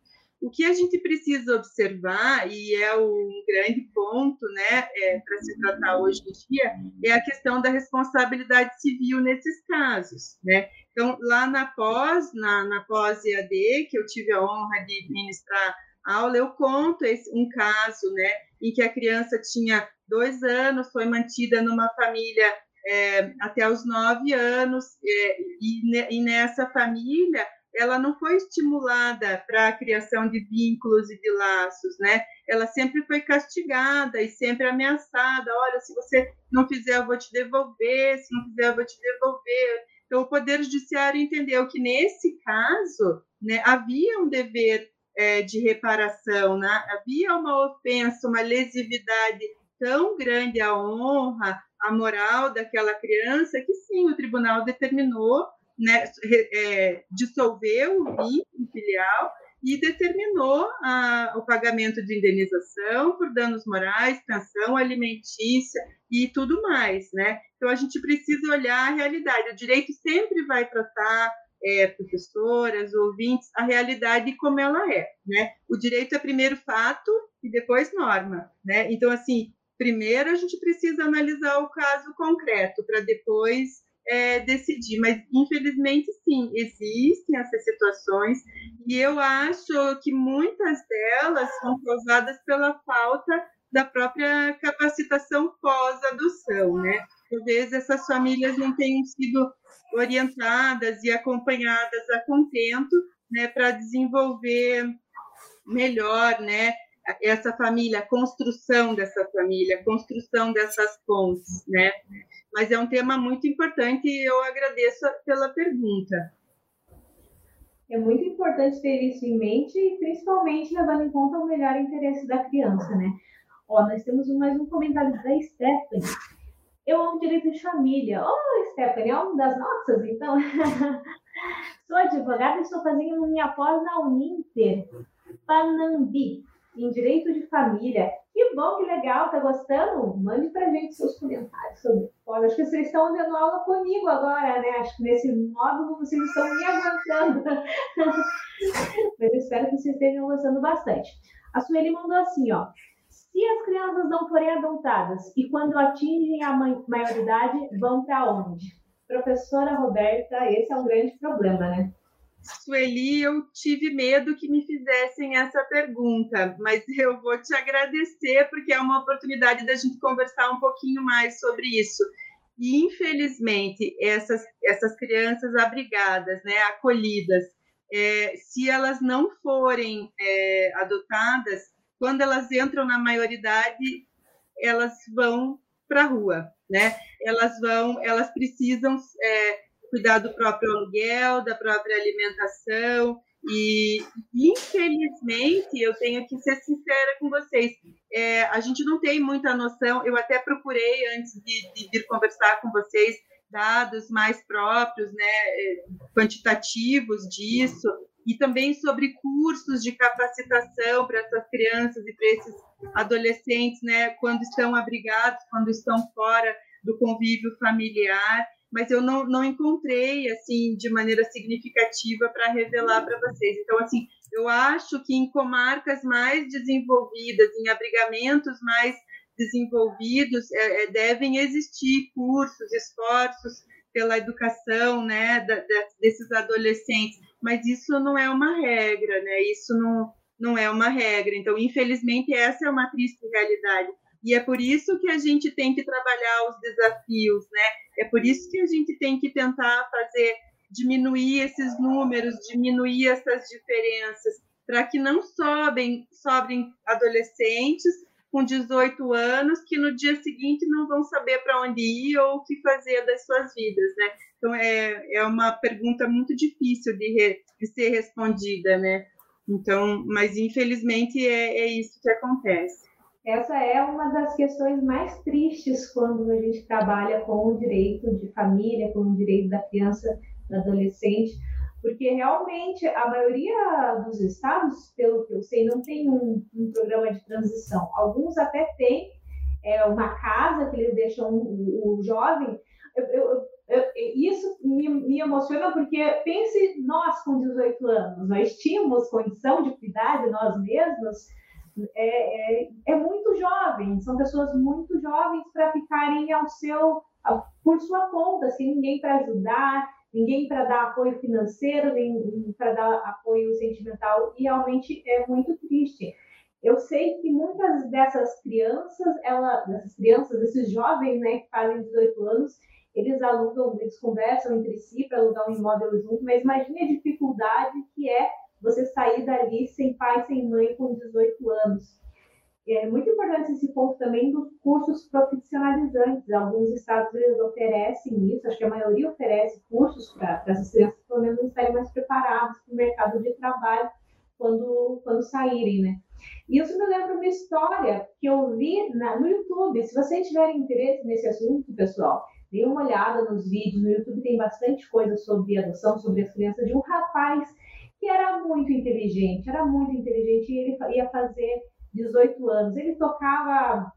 C: O que a gente precisa observar, e é um grande ponto né, é, para se tratar hoje em dia, é a questão da responsabilidade civil nesses casos. Né? Então, lá na pós, na, na pós-EAD, que eu tive a honra de ministrar aula, eu conto esse, um caso né, em que a criança tinha dois anos, foi mantida numa família é, até os nove anos, é, e, e nessa família ela não foi estimulada para a criação de vínculos e de laços, né? Ela sempre foi castigada e sempre ameaçada. Olha, se você não fizer, eu vou te devolver. Se não fizer, eu vou te devolver. Então, o Poder Judiciário entendeu que nesse caso, né, havia um dever é, de reparação, né? havia uma ofensa, uma lesividade tão grande à honra, à moral daquela criança que sim, o tribunal determinou né, é, dissolveu o vínculo filial e determinou o pagamento de indenização por danos morais, pensão alimentícia e tudo mais, né? Então a gente precisa olhar a realidade. O direito sempre vai tratar é, professoras, ouvintes, a realidade como ela é, né? O direito é primeiro fato e depois norma, né? Então assim, primeiro a gente precisa analisar o caso concreto para depois é, decidir. Mas, infelizmente, sim, existem essas situações e eu acho que muitas delas são causadas pela falta da própria capacitação pós-adoção, né? Talvez essas famílias não tenham sido orientadas e acompanhadas a contento, né, para desenvolver melhor, né, essa família, a construção dessa família, a construção dessas pontes, né? Mas é um tema muito importante e eu agradeço pela pergunta.
B: É muito importante ter isso em mente e principalmente levando em conta o melhor interesse da criança, né? Ó, nós temos mais um comentário da Stephanie. Eu amo direito de família. Oh, Stephanie, é uma das nossas, então. *laughs* Sou advogada e estou fazendo minha pós na Uninter, Panambi, em direito de família Que bom, que legal, tá gostando? Mande pra gente seus comentários sobre Pode. Acho que vocês estão dando aula comigo agora, né? Acho que nesse módulo vocês estão me aguentando. *laughs* Mas espero que vocês estejam gostando bastante. A Sueli mandou assim, ó. Se as crianças não forem adotadas e quando atingem a maioridade, vão para onde? Professora Roberta, esse é um grande problema, né?
C: Sueli, eu tive medo que me fizessem essa pergunta, mas eu vou te agradecer porque é uma oportunidade da gente conversar um pouquinho mais sobre isso. E, infelizmente, essas, essas crianças abrigadas, né, acolhidas, é, se elas não forem é, adotadas, quando elas entram na maioridade, elas vão para a rua, né? Elas vão, elas precisam é, cuidar do próprio aluguel, da própria alimentação. E, infelizmente, eu tenho que ser sincera com vocês, é, a gente não tem muita noção. Eu até procurei, antes de, de vir conversar com vocês, dados mais próprios, né, é, quantitativos disso, e também sobre cursos de capacitação para essas crianças e para esses adolescentes, né, quando estão abrigados, quando estão fora do convívio familiar mas eu não, não encontrei assim de maneira significativa para revelar para vocês. Então, assim, eu acho que em comarcas mais desenvolvidas, em abrigamentos mais desenvolvidos, é, é, devem existir cursos, esforços pela educação, né, da, da, desses adolescentes. Mas isso não é uma regra, né? Isso não não é uma regra. Então, infelizmente, essa é uma triste realidade. E é por isso que a gente tem que trabalhar os desafios, né? É por isso que a gente tem que tentar fazer diminuir esses números, diminuir essas diferenças, para que não sobem, sobrem adolescentes com 18 anos que no dia seguinte não vão saber para onde ir ou o que fazer das suas vidas, né? Então é, é uma pergunta muito difícil de, re, de ser respondida, né? Então, mas infelizmente é, é isso que acontece.
B: Essa é uma das questões mais tristes quando a gente trabalha com o direito de família, com o direito da criança, do adolescente, porque realmente a maioria dos estados, pelo que eu sei, não tem um, um programa de transição. Alguns até têm é, uma casa que eles deixam o, o jovem. Eu, eu, eu, isso me, me, emociona porque pense nós com 18 anos, nós tínhamos condição de cuidar de nós mesmos é, é, é muito jovem, são pessoas muito jovens para ficarem ao seu, por sua conta, sem ninguém para ajudar, ninguém para dar apoio financeiro, nem para dar apoio sentimental, e realmente é muito triste. Eu sei que muitas dessas crianças, ela, dessas crianças, desses jovens, né, que fazem 18 anos, eles alugam, eles conversam entre si para alugar um imóvel junto, mas imagine a dificuldade que é você sair dali sem pai, sem mãe, com 18 anos. É muito importante esse ponto também dos cursos profissionalizantes. Alguns estados eles oferecem isso, acho que a maioria oferece cursos para essas crianças, pelo menos, estarem mais preparadas para o mercado de trabalho quando, quando saírem, né? E isso me lembra uma história que eu vi na, no YouTube. Se vocês tiverem interesse nesse assunto, pessoal, dê uma olhada nos vídeos. No YouTube tem bastante coisa sobre adoção, sobre as crianças, de um rapaz que era muito inteligente, era muito inteligente e ele ia fazer 18 anos. Ele tocava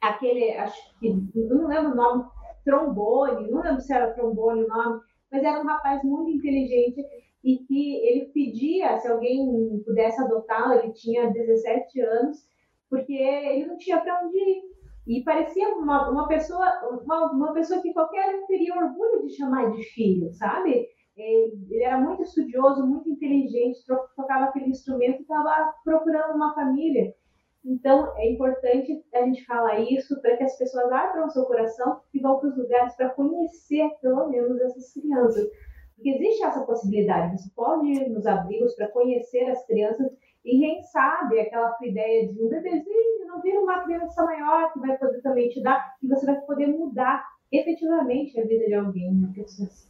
B: aquele, acho que, não lembro o nome, trombone, não lembro se era trombone o nome, mas era um rapaz muito inteligente e que ele pedia se alguém pudesse adotá-lo, ele tinha 17 anos, porque ele não tinha para onde ir. E parecia uma, uma pessoa uma, uma pessoa que qualquer um teria orgulho de chamar de filho, sabe? Ele era muito estudioso, muito inteligente, tocava aquele instrumento e estava procurando uma família. Então, é importante a gente falar isso para que as pessoas abram o seu coração e vão para os lugares para conhecer, pelo menos, essas crianças. Porque existe essa possibilidade. Você pode ir nos abrigos para conhecer as crianças e quem sabe aquela ideia de um bebezinho não vir uma criança maior que vai poder também te dar e você vai poder mudar efetivamente a vida de alguém, uma pessoa assim.
C: É,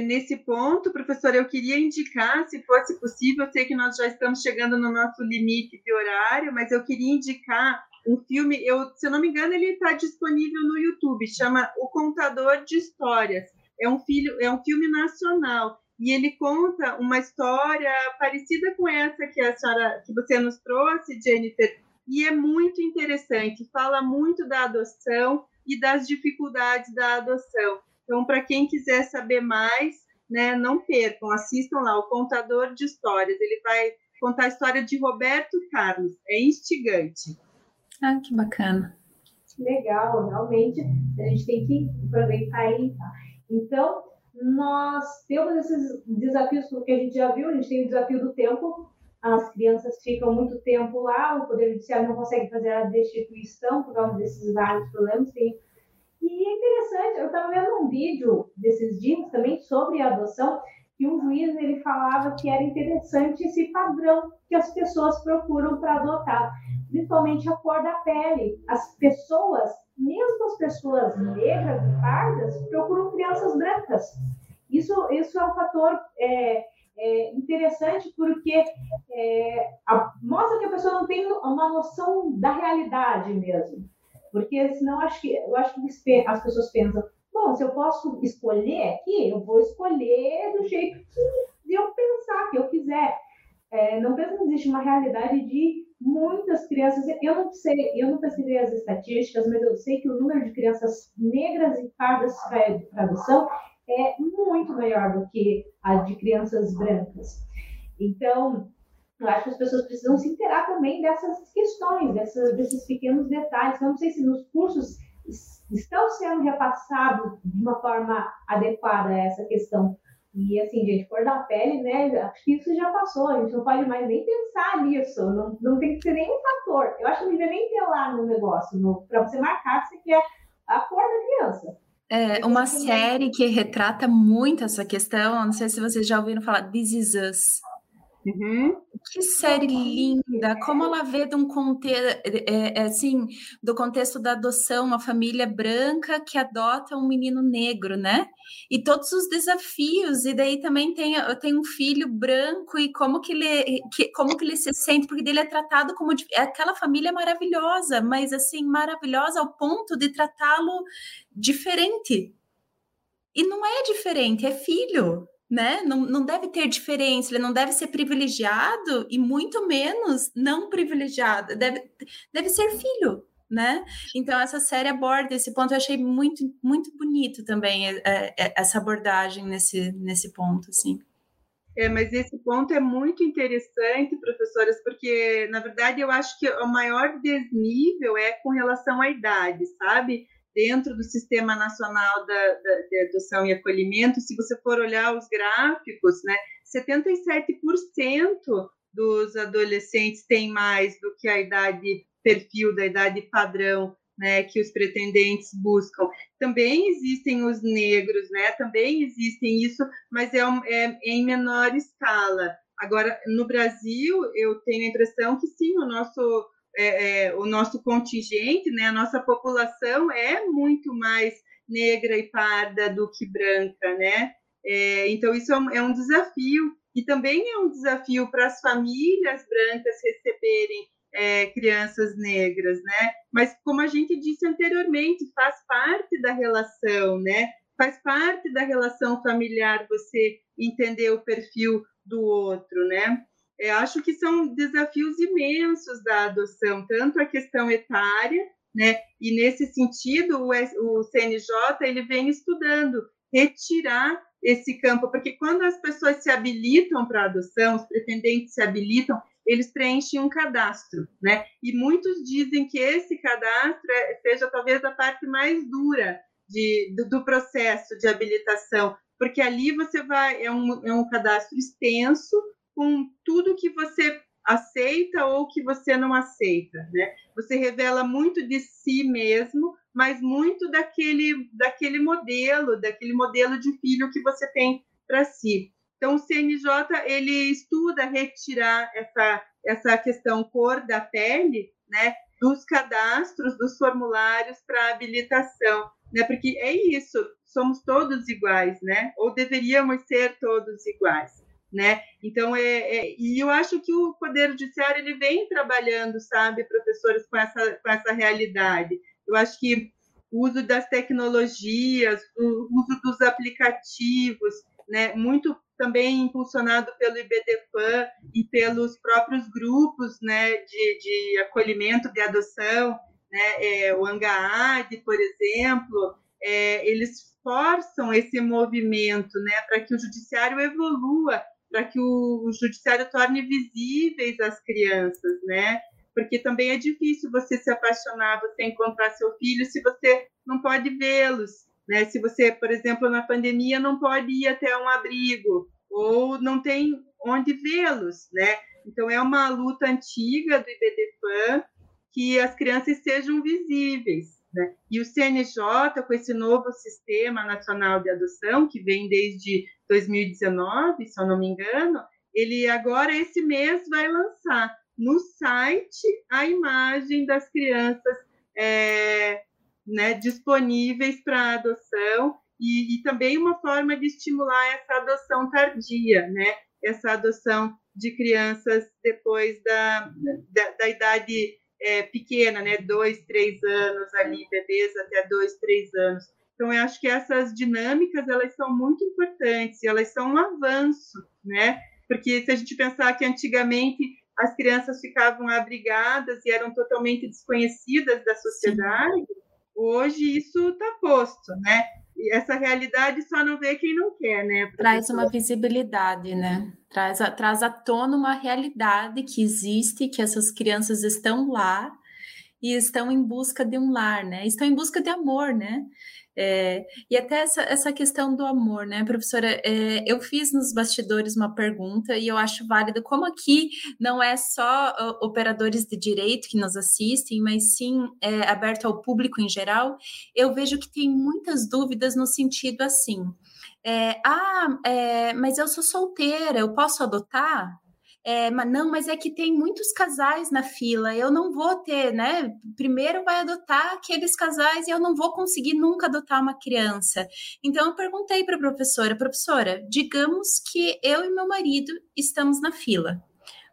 C: nesse ponto, professora, eu queria indicar, se fosse possível, eu sei que nós já estamos chegando no nosso limite de horário, mas eu queria indicar um filme, eu, se eu não me engano, ele está disponível no YouTube, chama O Contador de Histórias. É um, filho, é um filme nacional e ele conta uma história parecida com essa que a senhora, que você nos trouxe, Jennifer, e é muito interessante, fala muito da adoção e das dificuldades da adoção. Então, para quem quiser saber mais, né, não percam, assistam lá, o Contador de Histórias. Ele vai contar a história de Roberto Carlos, é instigante.
D: Ah, que bacana.
B: Legal, realmente a gente tem que aproveitar aí. Tá? Então, nós temos esses desafios, porque a gente já viu, a gente tem o desafio do tempo, as crianças ficam muito tempo lá, o Poder Judiciário não consegue fazer a destituição por causa desses vários problemas. Tem... E é interessante, eu estava vendo um vídeo desses dias também sobre adoção, que um juiz ele falava que era interessante esse padrão que as pessoas procuram para adotar, principalmente a cor da pele. As pessoas, mesmo as pessoas negras e pardas, procuram crianças brancas. Isso, isso é um fator é, é interessante porque é, a, mostra que a pessoa não tem uma noção da realidade mesmo. Porque senão acho que, eu acho que as pessoas pensam, bom, se eu posso escolher aqui, eu vou escolher do jeito que eu pensar, que eu quiser. É, não penso que existe uma realidade de muitas crianças. Eu não sei, eu não pesquisei as estatísticas, mas eu sei que o número de crianças negras e pardas para adoção é muito maior do que a de crianças brancas. Então, eu acho que as pessoas precisam se interar também dessas questões, dessas, desses pequenos detalhes. Eu não sei se nos cursos estão sendo repassados de uma forma adequada a essa questão. E assim, gente, cor da pele, né? Acho que isso já passou, a gente não pode mais nem pensar nisso, não, não tem que ser nenhum fator. Eu acho que não devia nem ter lá no negócio, para você marcar que você quer a cor da criança.
D: É, uma série que retrata muito essa questão, não sei se vocês já ouviram falar, This Is Us.
C: Uhum.
D: Que série linda! Como ela vê de um contexto, é, é, assim, do contexto da adoção, uma família branca que adota um menino negro, né? E todos os desafios, e daí também tem, tem um filho branco e como que ele, que, como que ele se sente, porque ele é tratado como é aquela família maravilhosa, mas assim, maravilhosa ao ponto de tratá-lo diferente. E não é diferente, é filho né? Não, não deve ter diferença, ele não deve ser privilegiado e muito menos não privilegiado, deve, deve ser filho, né? Então essa série aborda esse ponto, eu achei muito, muito bonito também é, é, é, essa abordagem nesse, nesse ponto, assim.
C: É, mas esse ponto é muito interessante, professoras, porque na verdade eu acho que o maior desnível é com relação à idade, sabe? Dentro do Sistema Nacional da, da, de Adoção e Acolhimento, se você for olhar os gráficos, né, 77% dos adolescentes têm mais do que a idade perfil da idade padrão né, que os pretendentes buscam. Também existem os negros, né, também existem isso, mas é, é, é em menor escala. Agora, no Brasil, eu tenho a impressão que sim, o nosso é, é, o nosso contingente, né, a nossa população é muito mais negra e parda do que branca, né? É, então isso é um, é desafio e também é um desafio para as famílias brancas receberem é, crianças negras, né? Mas como a gente disse anteriormente, faz parte da relação, né? Faz parte da relação familiar você entender o perfil do outro, né? Acho que são desafios imensos da adoção, tanto a questão etária, né? E nesse sentido, o, o CNJ ele vem estudando retirar esse campo, porque quando as pessoas se habilitam para adoção, os pretendentes se habilitam, eles preenchem um cadastro, né? E muitos dizem que esse cadastro é, seja talvez a parte mais dura de, do, do, processo de habilitação, porque ali você vai, é um, é um cadastro extenso, com tudo que você aceita ou que você não aceita, né? Você revela muito de si mesmo, mas muito daquele daquele modelo, daquele modelo de filho que você tem para si. Então o CNJ ele estuda retirar essa essa questão cor da pele, né, dos cadastros, dos formulários para habilitação, né? Porque é isso, somos todos iguais, né? Ou deveríamos ser todos iguais né? Então, é, é, e eu acho que o Poder Judiciário ele vem trabalhando, sabe, professores, com essa, com essa realidade. Eu acho que o uso das tecnologias, o uso dos aplicativos, né, muito também impulsionado pelo IBDFAN e pelos próprios grupos né, de, de acolhimento de adoção, né, é, o ANGAAD, por exemplo, é, eles forçam esse movimento né, para que o judiciário evolua, para que o, judiciário torne visíveis as crianças, né? Porque também é difícil você se apaixonar, você encontrar seu filho se você não pode vê-los, né? Se você, por exemplo, na pandemia não pode ir até um abrigo ou não tem onde vê-los, né? Então é uma luta antiga do IBDFAN que as crianças sejam visíveis, né? E o CNJ com esse novo sistema nacional de adoção que vem desde 2019, se eu não me engano, ele agora esse mês vai lançar no site a imagem das crianças é, né, disponíveis para adoção e, e, também uma forma de estimular essa adoção tardia, né? Essa adoção de crianças depois da, da, da idade é, pequena, né? Dois, três anos ali, bebês até dois, três anos. Então, eu acho que essas dinâmicas, elas são muito importantes, elas são um avanço, né? Porque se a gente pensar que antigamente as crianças ficavam abrigadas e eram totalmente desconhecidas da sociedade, Sim Hoje isso está posto, né? E essa realidade só não vê quem não quer, né?
D: Traz uma visibilidade, né? Traz, a, traz à tona uma realidade que existe, que essas crianças estão lá e estão em busca de um lar, né? Estão em busca de amor, né? É, e até essa, essa questão do amor, né, professora? É, eu fiz nos bastidores uma pergunta e eu acho válido, como aqui não é só uh, operadores de direito que nos assistem, mas sim é, aberto ao público em geral, eu vejo que tem muitas dúvidas no sentido assim. É, ah, é, mas eu sou solteira, eu posso adotar? É, mas não, mas é que tem muitos casais na fila, eu não vou ter, né? Primeiro vai adotar aqueles casais e eu não vou conseguir nunca adotar uma criança. Então eu perguntei para a professora, professora, digamos que eu e meu marido estamos na fila.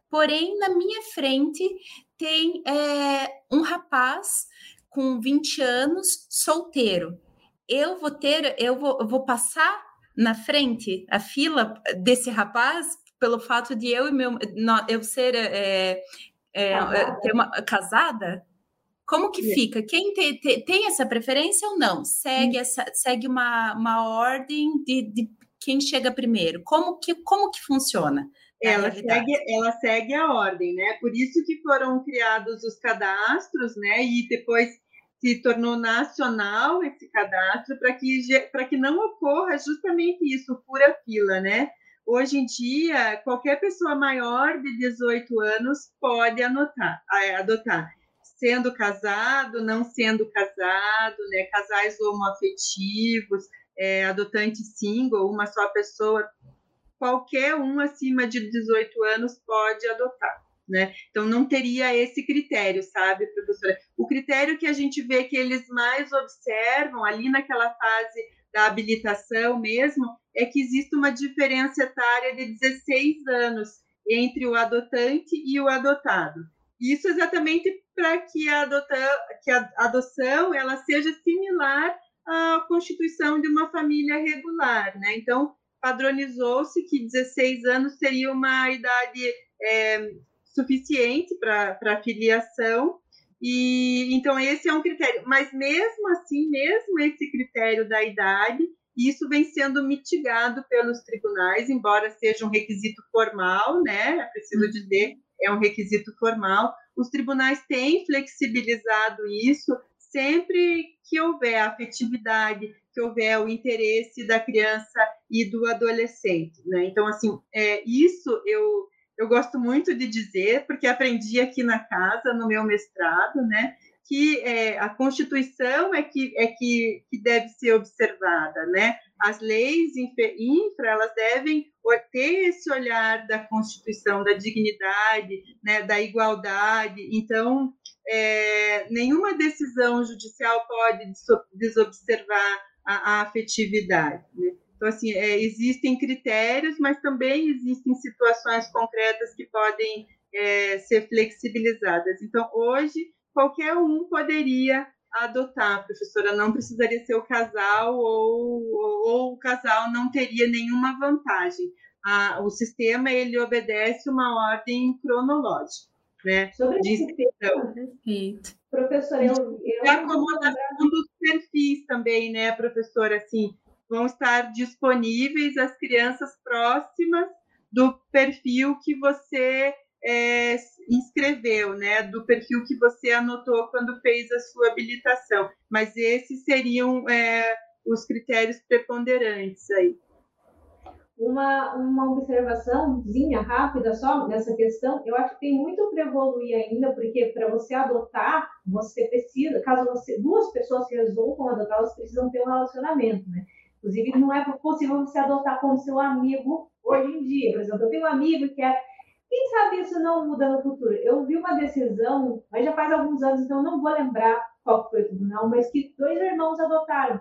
D: Porém, na minha frente tem é, um rapaz com 20 anos, solteiro. Eu vou ter, eu vou, eu vou passar na frente a fila desse rapaz pelo fato de eu e meu eu ser é, é, ter uma, casada? Como que fica? Quem te, te, tem essa preferência ou não? Segue, hum. essa, segue uma, uma ordem de, de quem chega primeiro? Como que, como que funciona?
C: Ela segue, ela segue a ordem, né? Por isso que foram criados os cadastros, né? E depois se tornou nacional esse cadastro para que, para que não ocorra justamente isso, pura fila, né? Hoje em dia, qualquer pessoa maior de 18 anos pode anotar, adotar, sendo casado, não sendo casado, né, casais homoafetivos, é, adotante single, uma só pessoa, qualquer um acima de 18 anos pode adotar. Né? Então não teria esse critério, sabe, professora? O critério que a gente vê que eles mais observam ali naquela fase da habilitação mesmo é que existe uma diferença etária de 16 anos entre o adotante e o adotado. Isso exatamente para que que a adoção ela seja similar à constituição de uma família regular, né? Então padronizou-se que 16 anos seria uma idade é, suficiente para a filiação e então esse é um critério. Mas mesmo assim, mesmo esse critério da idade, isso vem sendo mitigado pelos tribunais, embora seja um requisito formal, né? É preciso uhum. dizer, é um requisito formal. Os tribunais têm flexibilizado isso sempre que houver afetividade, que houver o interesse da criança e do adolescente, né? Então, assim, é, isso eu, eu gosto muito de dizer, porque aprendi aqui na casa, no meu mestrado, né? que é, a Constituição é que, é que, que deve ser observada, né? As leis infra, elas devem ter esse olhar da Constituição, da dignidade, né, da igualdade. Então, é, nenhuma decisão judicial pode desobservar a, a afetividade. Né? Então, assim, é, existem critérios, mas também existem situações concretas que podem é, ser flexibilizadas. Então, hoje, qualquer um poderia adotar, professora. Não precisaria ser o casal ou, ou, ou o casal não teria nenhuma vantagem. A, o sistema ele obedece uma ordem cronológica. Né,
B: Sobre esse tema, professora, eu, eu...
C: E a acomodação dos perfis também, né, professora, assim, vão estar disponíveis as crianças próximas do perfil que você é, inscreveu, né, do perfil que você anotou quando fez a sua habilitação. Mas esses seriam é, os critérios preponderantes aí.
B: Uma, uma observaçãozinha rápida só nessa questão, eu acho que tem muito para evoluir ainda, porque para você adotar, você precisa, caso você, duas pessoas resolvam adotar, elas precisam ter um relacionamento, né? Inclusive, não é possível você adotar com seu amigo hoje em dia. Por exemplo, eu tenho um amigo que é quem sabe isso não muda no futuro? Eu vi uma decisão, mas já faz alguns anos, então não vou lembrar qual foi o tribunal, mas que dois irmãos adotaram.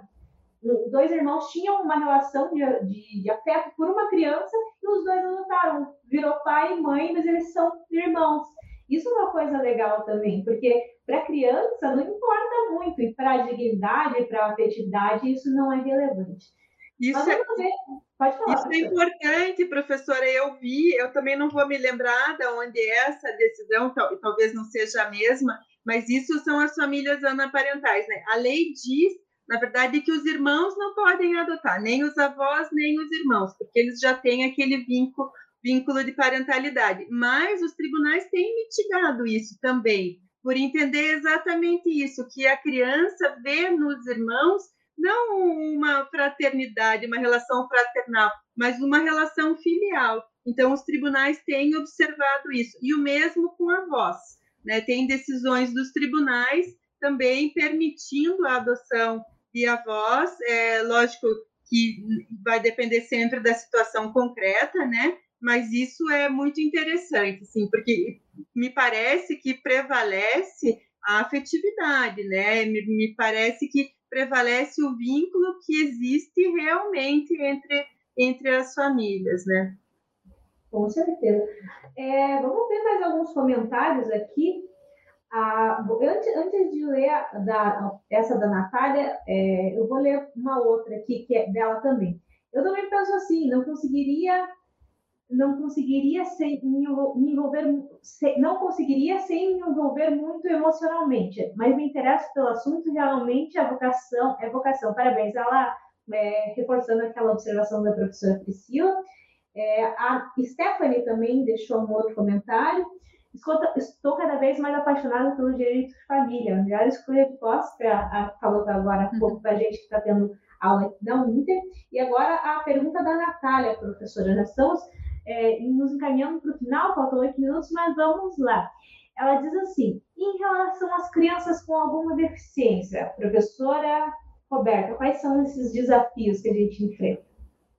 B: Dois irmãos tinham uma relação de, de, de afeto por uma criança e os dois adotaram. Virou pai e mãe, mas eles são irmãos. Isso é uma coisa legal também, porque para criança não importa muito, e para a dignidade, para a afetividade, isso não é relevante.
C: Isso é, falar, isso é importante, professora. Eu vi, eu também não vou me lembrar de onde é essa decisão, tal, talvez não seja a mesma, mas isso são as famílias anaparentais, né? A lei diz, na verdade, que os irmãos não podem adotar, nem os avós, nem os irmãos, porque eles já têm aquele vínculo, vínculo de parentalidade. Mas os tribunais têm mitigado isso também, por entender exatamente isso, que a criança vê nos irmãos não uma fraternidade, uma relação fraternal, mas uma relação filial. Então, os tribunais têm observado isso. E o mesmo com avós. Né? Tem decisões dos tribunais também permitindo a adoção de avós. É lógico que vai depender sempre da situação concreta, né? Mas isso é muito interessante, sim, porque me parece que prevalece a afetividade, né? Me, me parece que prevalece o vínculo que existe realmente entre, entre as famílias, né?
B: Com certeza. É, vamos ver mais alguns comentários aqui. Ah, antes, antes de ler da, essa da Natália, é, eu vou ler uma outra aqui, que é dela também. Eu também penso assim, não conseguiria não conseguiria sem me envolver, não conseguiria sem me envolver muito emocionalmente, mas me interesso pelo assunto realmente a vocação é vocação. Parabéns, ela é, reforçando aquela observação da professora Priscila. É, a Stephanie também deixou um outro comentário. Estou cada vez mais apaixonada pelo direito de família. A melhor escolha de pós, a, falou agora há pouco para a gente que está tendo aula da Inter. E agora a pergunta da Natália, professora. Nós estamos é, nos encaminhando para o final, faltam oito minutos, mas vamos lá. Ela diz assim: em relação às crianças com alguma deficiência, professora Roberta, quais são esses desafios que a gente enfrenta?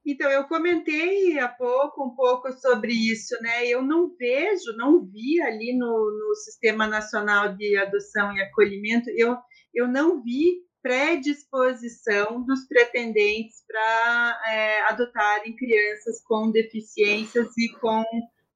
C: Então, eu comentei há pouco um pouco sobre isso, né? Eu não vejo, não vi ali no, no Sistema Nacional de Adoção e Acolhimento, eu, eu não vi predisposição dos pretendentes para é, adotarem crianças com deficiências e com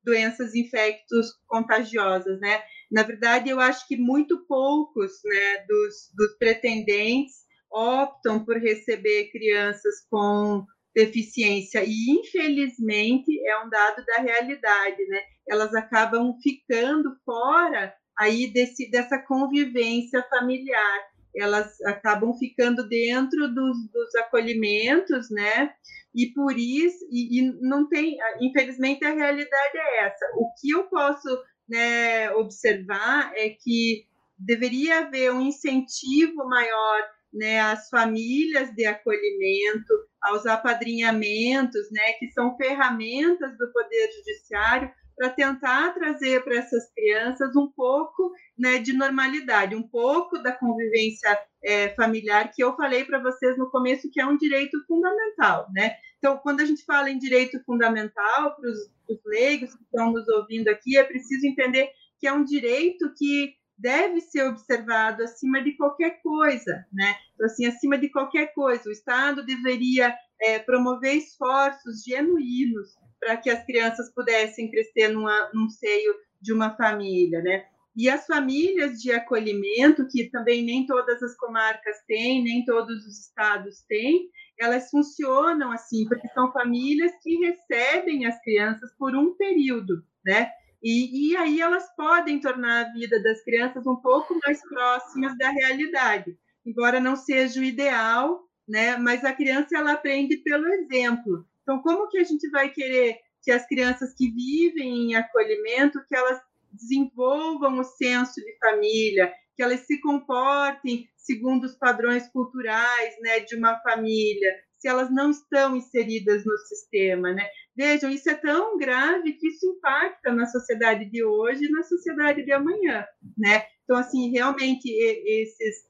C: doenças infectos contagiosas, né? Na verdade, eu acho que muito poucos, né, dos, dos pretendentes optam por receber crianças com deficiência e infelizmente é um dado da realidade, né? Elas acabam ficando fora aí desse, dessa convivência familiar elas acabam ficando dentro dos, dos acolhimentos, né? E por isso, e, e, não tem, infelizmente a realidade é essa. O que eu posso né, observar é que deveria haver um incentivo maior né, às famílias de acolhimento, aos apadrinhamentos, né, que são ferramentas do Poder Judiciário para tentar trazer para essas crianças um pouco né, de normalidade, um pouco da convivência é, familiar que eu falei para vocês no começo que é um direito fundamental, né? Então, quando a gente fala em direito fundamental para os leigos que estão nos ouvindo aqui, é preciso entender que é um direito que deve ser observado acima de qualquer coisa, né? Então, assim, acima de qualquer coisa, o Estado deveria é, promover esforços genuínos para que as crianças pudessem crescer numa, num seio de uma família, né? E as famílias de acolhimento, que também nem todas as comarcas têm, nem todos os estados têm, elas funcionam assim, porque são famílias que recebem as crianças por um período, né? E, e aí elas podem tornar a vida das crianças um pouco mais próximas da realidade, embora não seja o ideal, né? Mas a criança ela aprende pelo exemplo. Então, como que a gente vai querer que as crianças que vivem em acolhimento, que elas desenvolvam o senso de família, que elas se comportem segundo os padrões culturais, né, de uma família, se elas não estão inseridas no sistema, né? Vejam, isso é tão grave que isso impacta na sociedade de hoje e na sociedade de amanhã, né? Então, assim, realmente esses,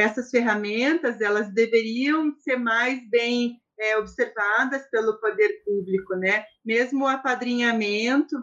C: essas ferramentas elas deveriam ser mais bem é, observadas pelo poder público, né? Mesmo o apadrinhamento,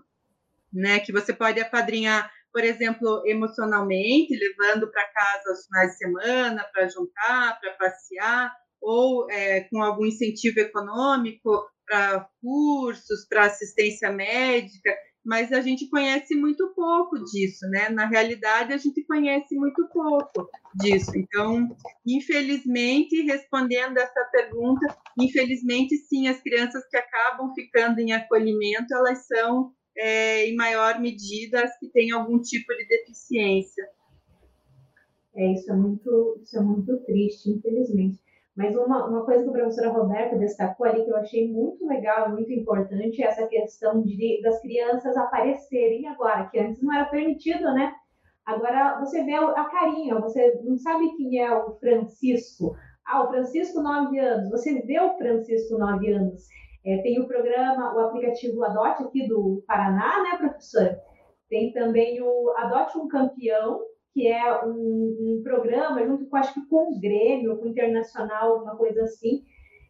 C: né? Que você pode apadrinhar, por exemplo, emocionalmente, levando para casa aos finais de semana para juntar, para passear, ou é, com algum incentivo econômico para cursos, para assistência médica, mas a gente conhece muito pouco disso, né? Na realidade, a gente conhece muito pouco disso. Então, infelizmente, respondendo essa pergunta, infelizmente, sim, as crianças que acabam ficando em acolhimento, elas são, é, em maior medida, as que têm algum tipo de deficiência.
B: É, isso é muito, isso é muito triste, infelizmente. Mas uma, uma coisa que a professora Roberta destacou ali, que eu achei muito legal, muito importante, é essa questão de, das crianças aparecerem agora, que antes não era permitido, né? Agora você vê a carinha, você não sabe quem é o Francisco. Ah, o Francisco, 9 anos. Você vê o Francisco, 9 anos. É, tem o programa, o aplicativo Adote aqui do Paraná, né, professora? Tem também o Adote um Campeão, que é um, um, programa junto com, acho que com o Grêmio, com o Internacional, alguma coisa assim.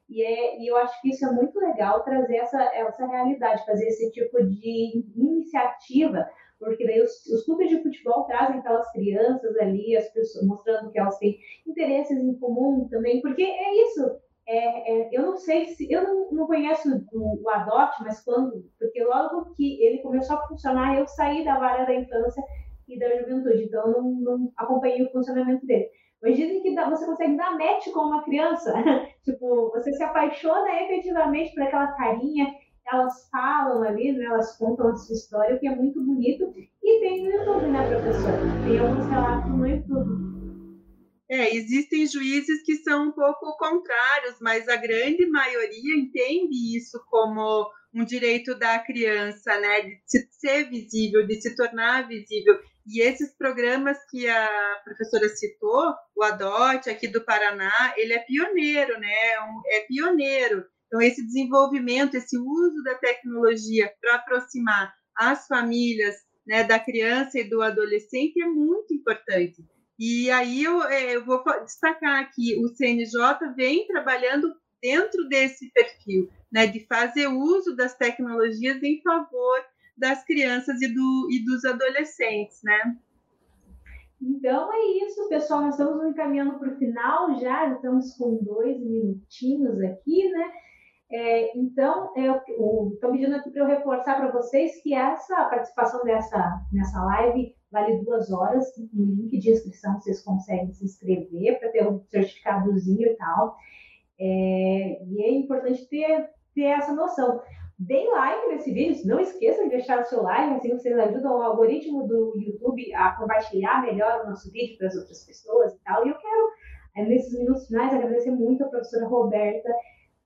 B: E, é, e eu acho que isso é muito legal trazer essa, essa realidade, fazer esse tipo de iniciativa, porque daí os, os clubes de futebol trazem aquelas crianças ali, as pessoas mostrando que elas têm interesses em comum também, porque é isso. É, é, eu não sei se eu não, não conheço o, o Adote, mas quando porque logo que ele começou a funcionar, eu saí da vara da infância e da juventude. Então, eu não, não acompanhei o funcionamento dele. Mas dizem que você consegue dar match com uma criança. *laughs* tipo, você se apaixona efetivamente por aquela carinha, elas falam ali, né, elas contam a sua história, o que é muito bonito. E tem no YouTube, né, professor? Tem alguns relatos no YouTube.
C: É, existem juízes que são um pouco contrários, mas a grande maioria entende isso como um direito da criança, né, de ser visível, de se tornar visível. E esses programas que a professora citou, o ADOT aqui do Paraná, ele é pioneiro, né? É, é pioneiro. Então, esse desenvolvimento, esse uso da tecnologia para aproximar as famílias né, da criança e do adolescente é muito importante. E aí eu, é, eu vou destacar aqui, o CNJ vem trabalhando dentro desse perfil, né, de fazer uso das tecnologias em favor das crianças e, do, e dos adolescentes, né?
B: Então é isso, pessoal. Nós estamos encaminhando para o final já, estamos com dois minutinhos aqui, né? É, então, eu estou pedindo aqui para eu reforçar para vocês que essa participação dessa, nessa live vale duas horas. No link de inscrição vocês conseguem se inscrever para ter um certificadozinho e tal. É, e é importante ter, ter essa noção. Deem like nesse vídeo, não esqueçam de deixar o seu like, assim vocês ajudam o algoritmo do YouTube a compartilhar melhor o nosso vídeo para as outras pessoas e tal. E eu quero, é, nesses minutos finais, agradecer muito a professora Roberta.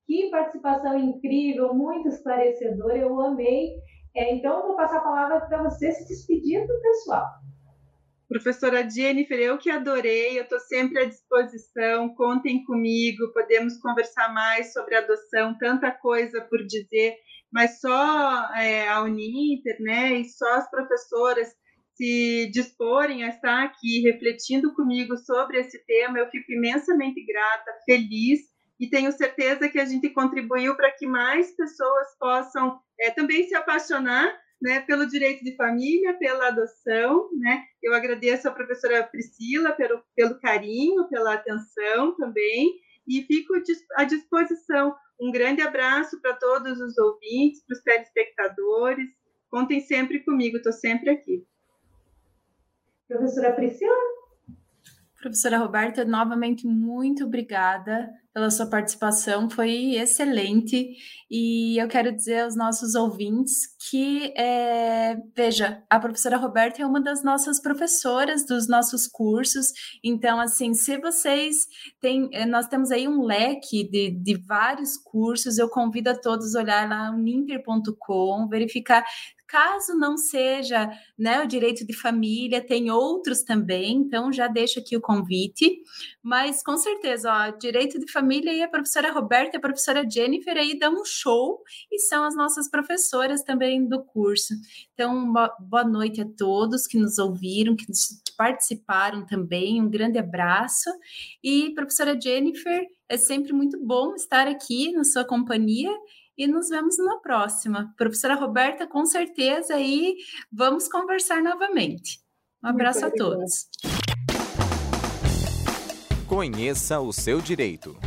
B: Que participação incrível, muito esclarecedora, eu amei. É, então, eu vou passar a palavra para você se despedir do pessoal.
C: Professora Jennifer, eu que adorei, eu estou sempre à disposição, contem comigo, podemos conversar mais sobre adoção, tanta coisa por dizer mas só é, a Uninter, né, e só as professoras se disporem a estar aqui refletindo comigo sobre esse tema, eu fico imensamente grata, feliz e tenho certeza que a gente contribuiu para que mais pessoas possam é, também se apaixonar né, pelo direito de família, pela adoção. Né? Eu agradeço à professora Priscila pelo, pelo carinho, pela atenção também, e fico à disposição um grande abraço para todos os ouvintes, para os telespectadores. Contem sempre comigo, estou sempre aqui.
B: Professora Priscila?
D: Professora Roberta, novamente muito obrigada pela sua participação, foi excelente. E eu quero dizer aos nossos ouvintes que, é, veja, a professora Roberta é uma das nossas professoras dos nossos cursos. Então, assim, se vocês têm, é, nós temos aí um leque de, de vários cursos, eu convido a todos a olhar lá no ninter.com, verificar Caso não seja né, o direito de família, tem outros também, então já deixo aqui o convite. Mas com certeza, ó, direito de família e a professora Roberta e a professora Jennifer aí dão um show e são as nossas professoras também do curso. Então, boa noite a todos que nos ouviram, que, participaram também. Um grande abraço. E, professora Jennifer, é sempre muito bom estar aqui na sua companhia e nos vemos na próxima. Professora Roberta, com certeza, e vamos conversar novamente. Um abraço a todos.
A: Conheça o seu direito.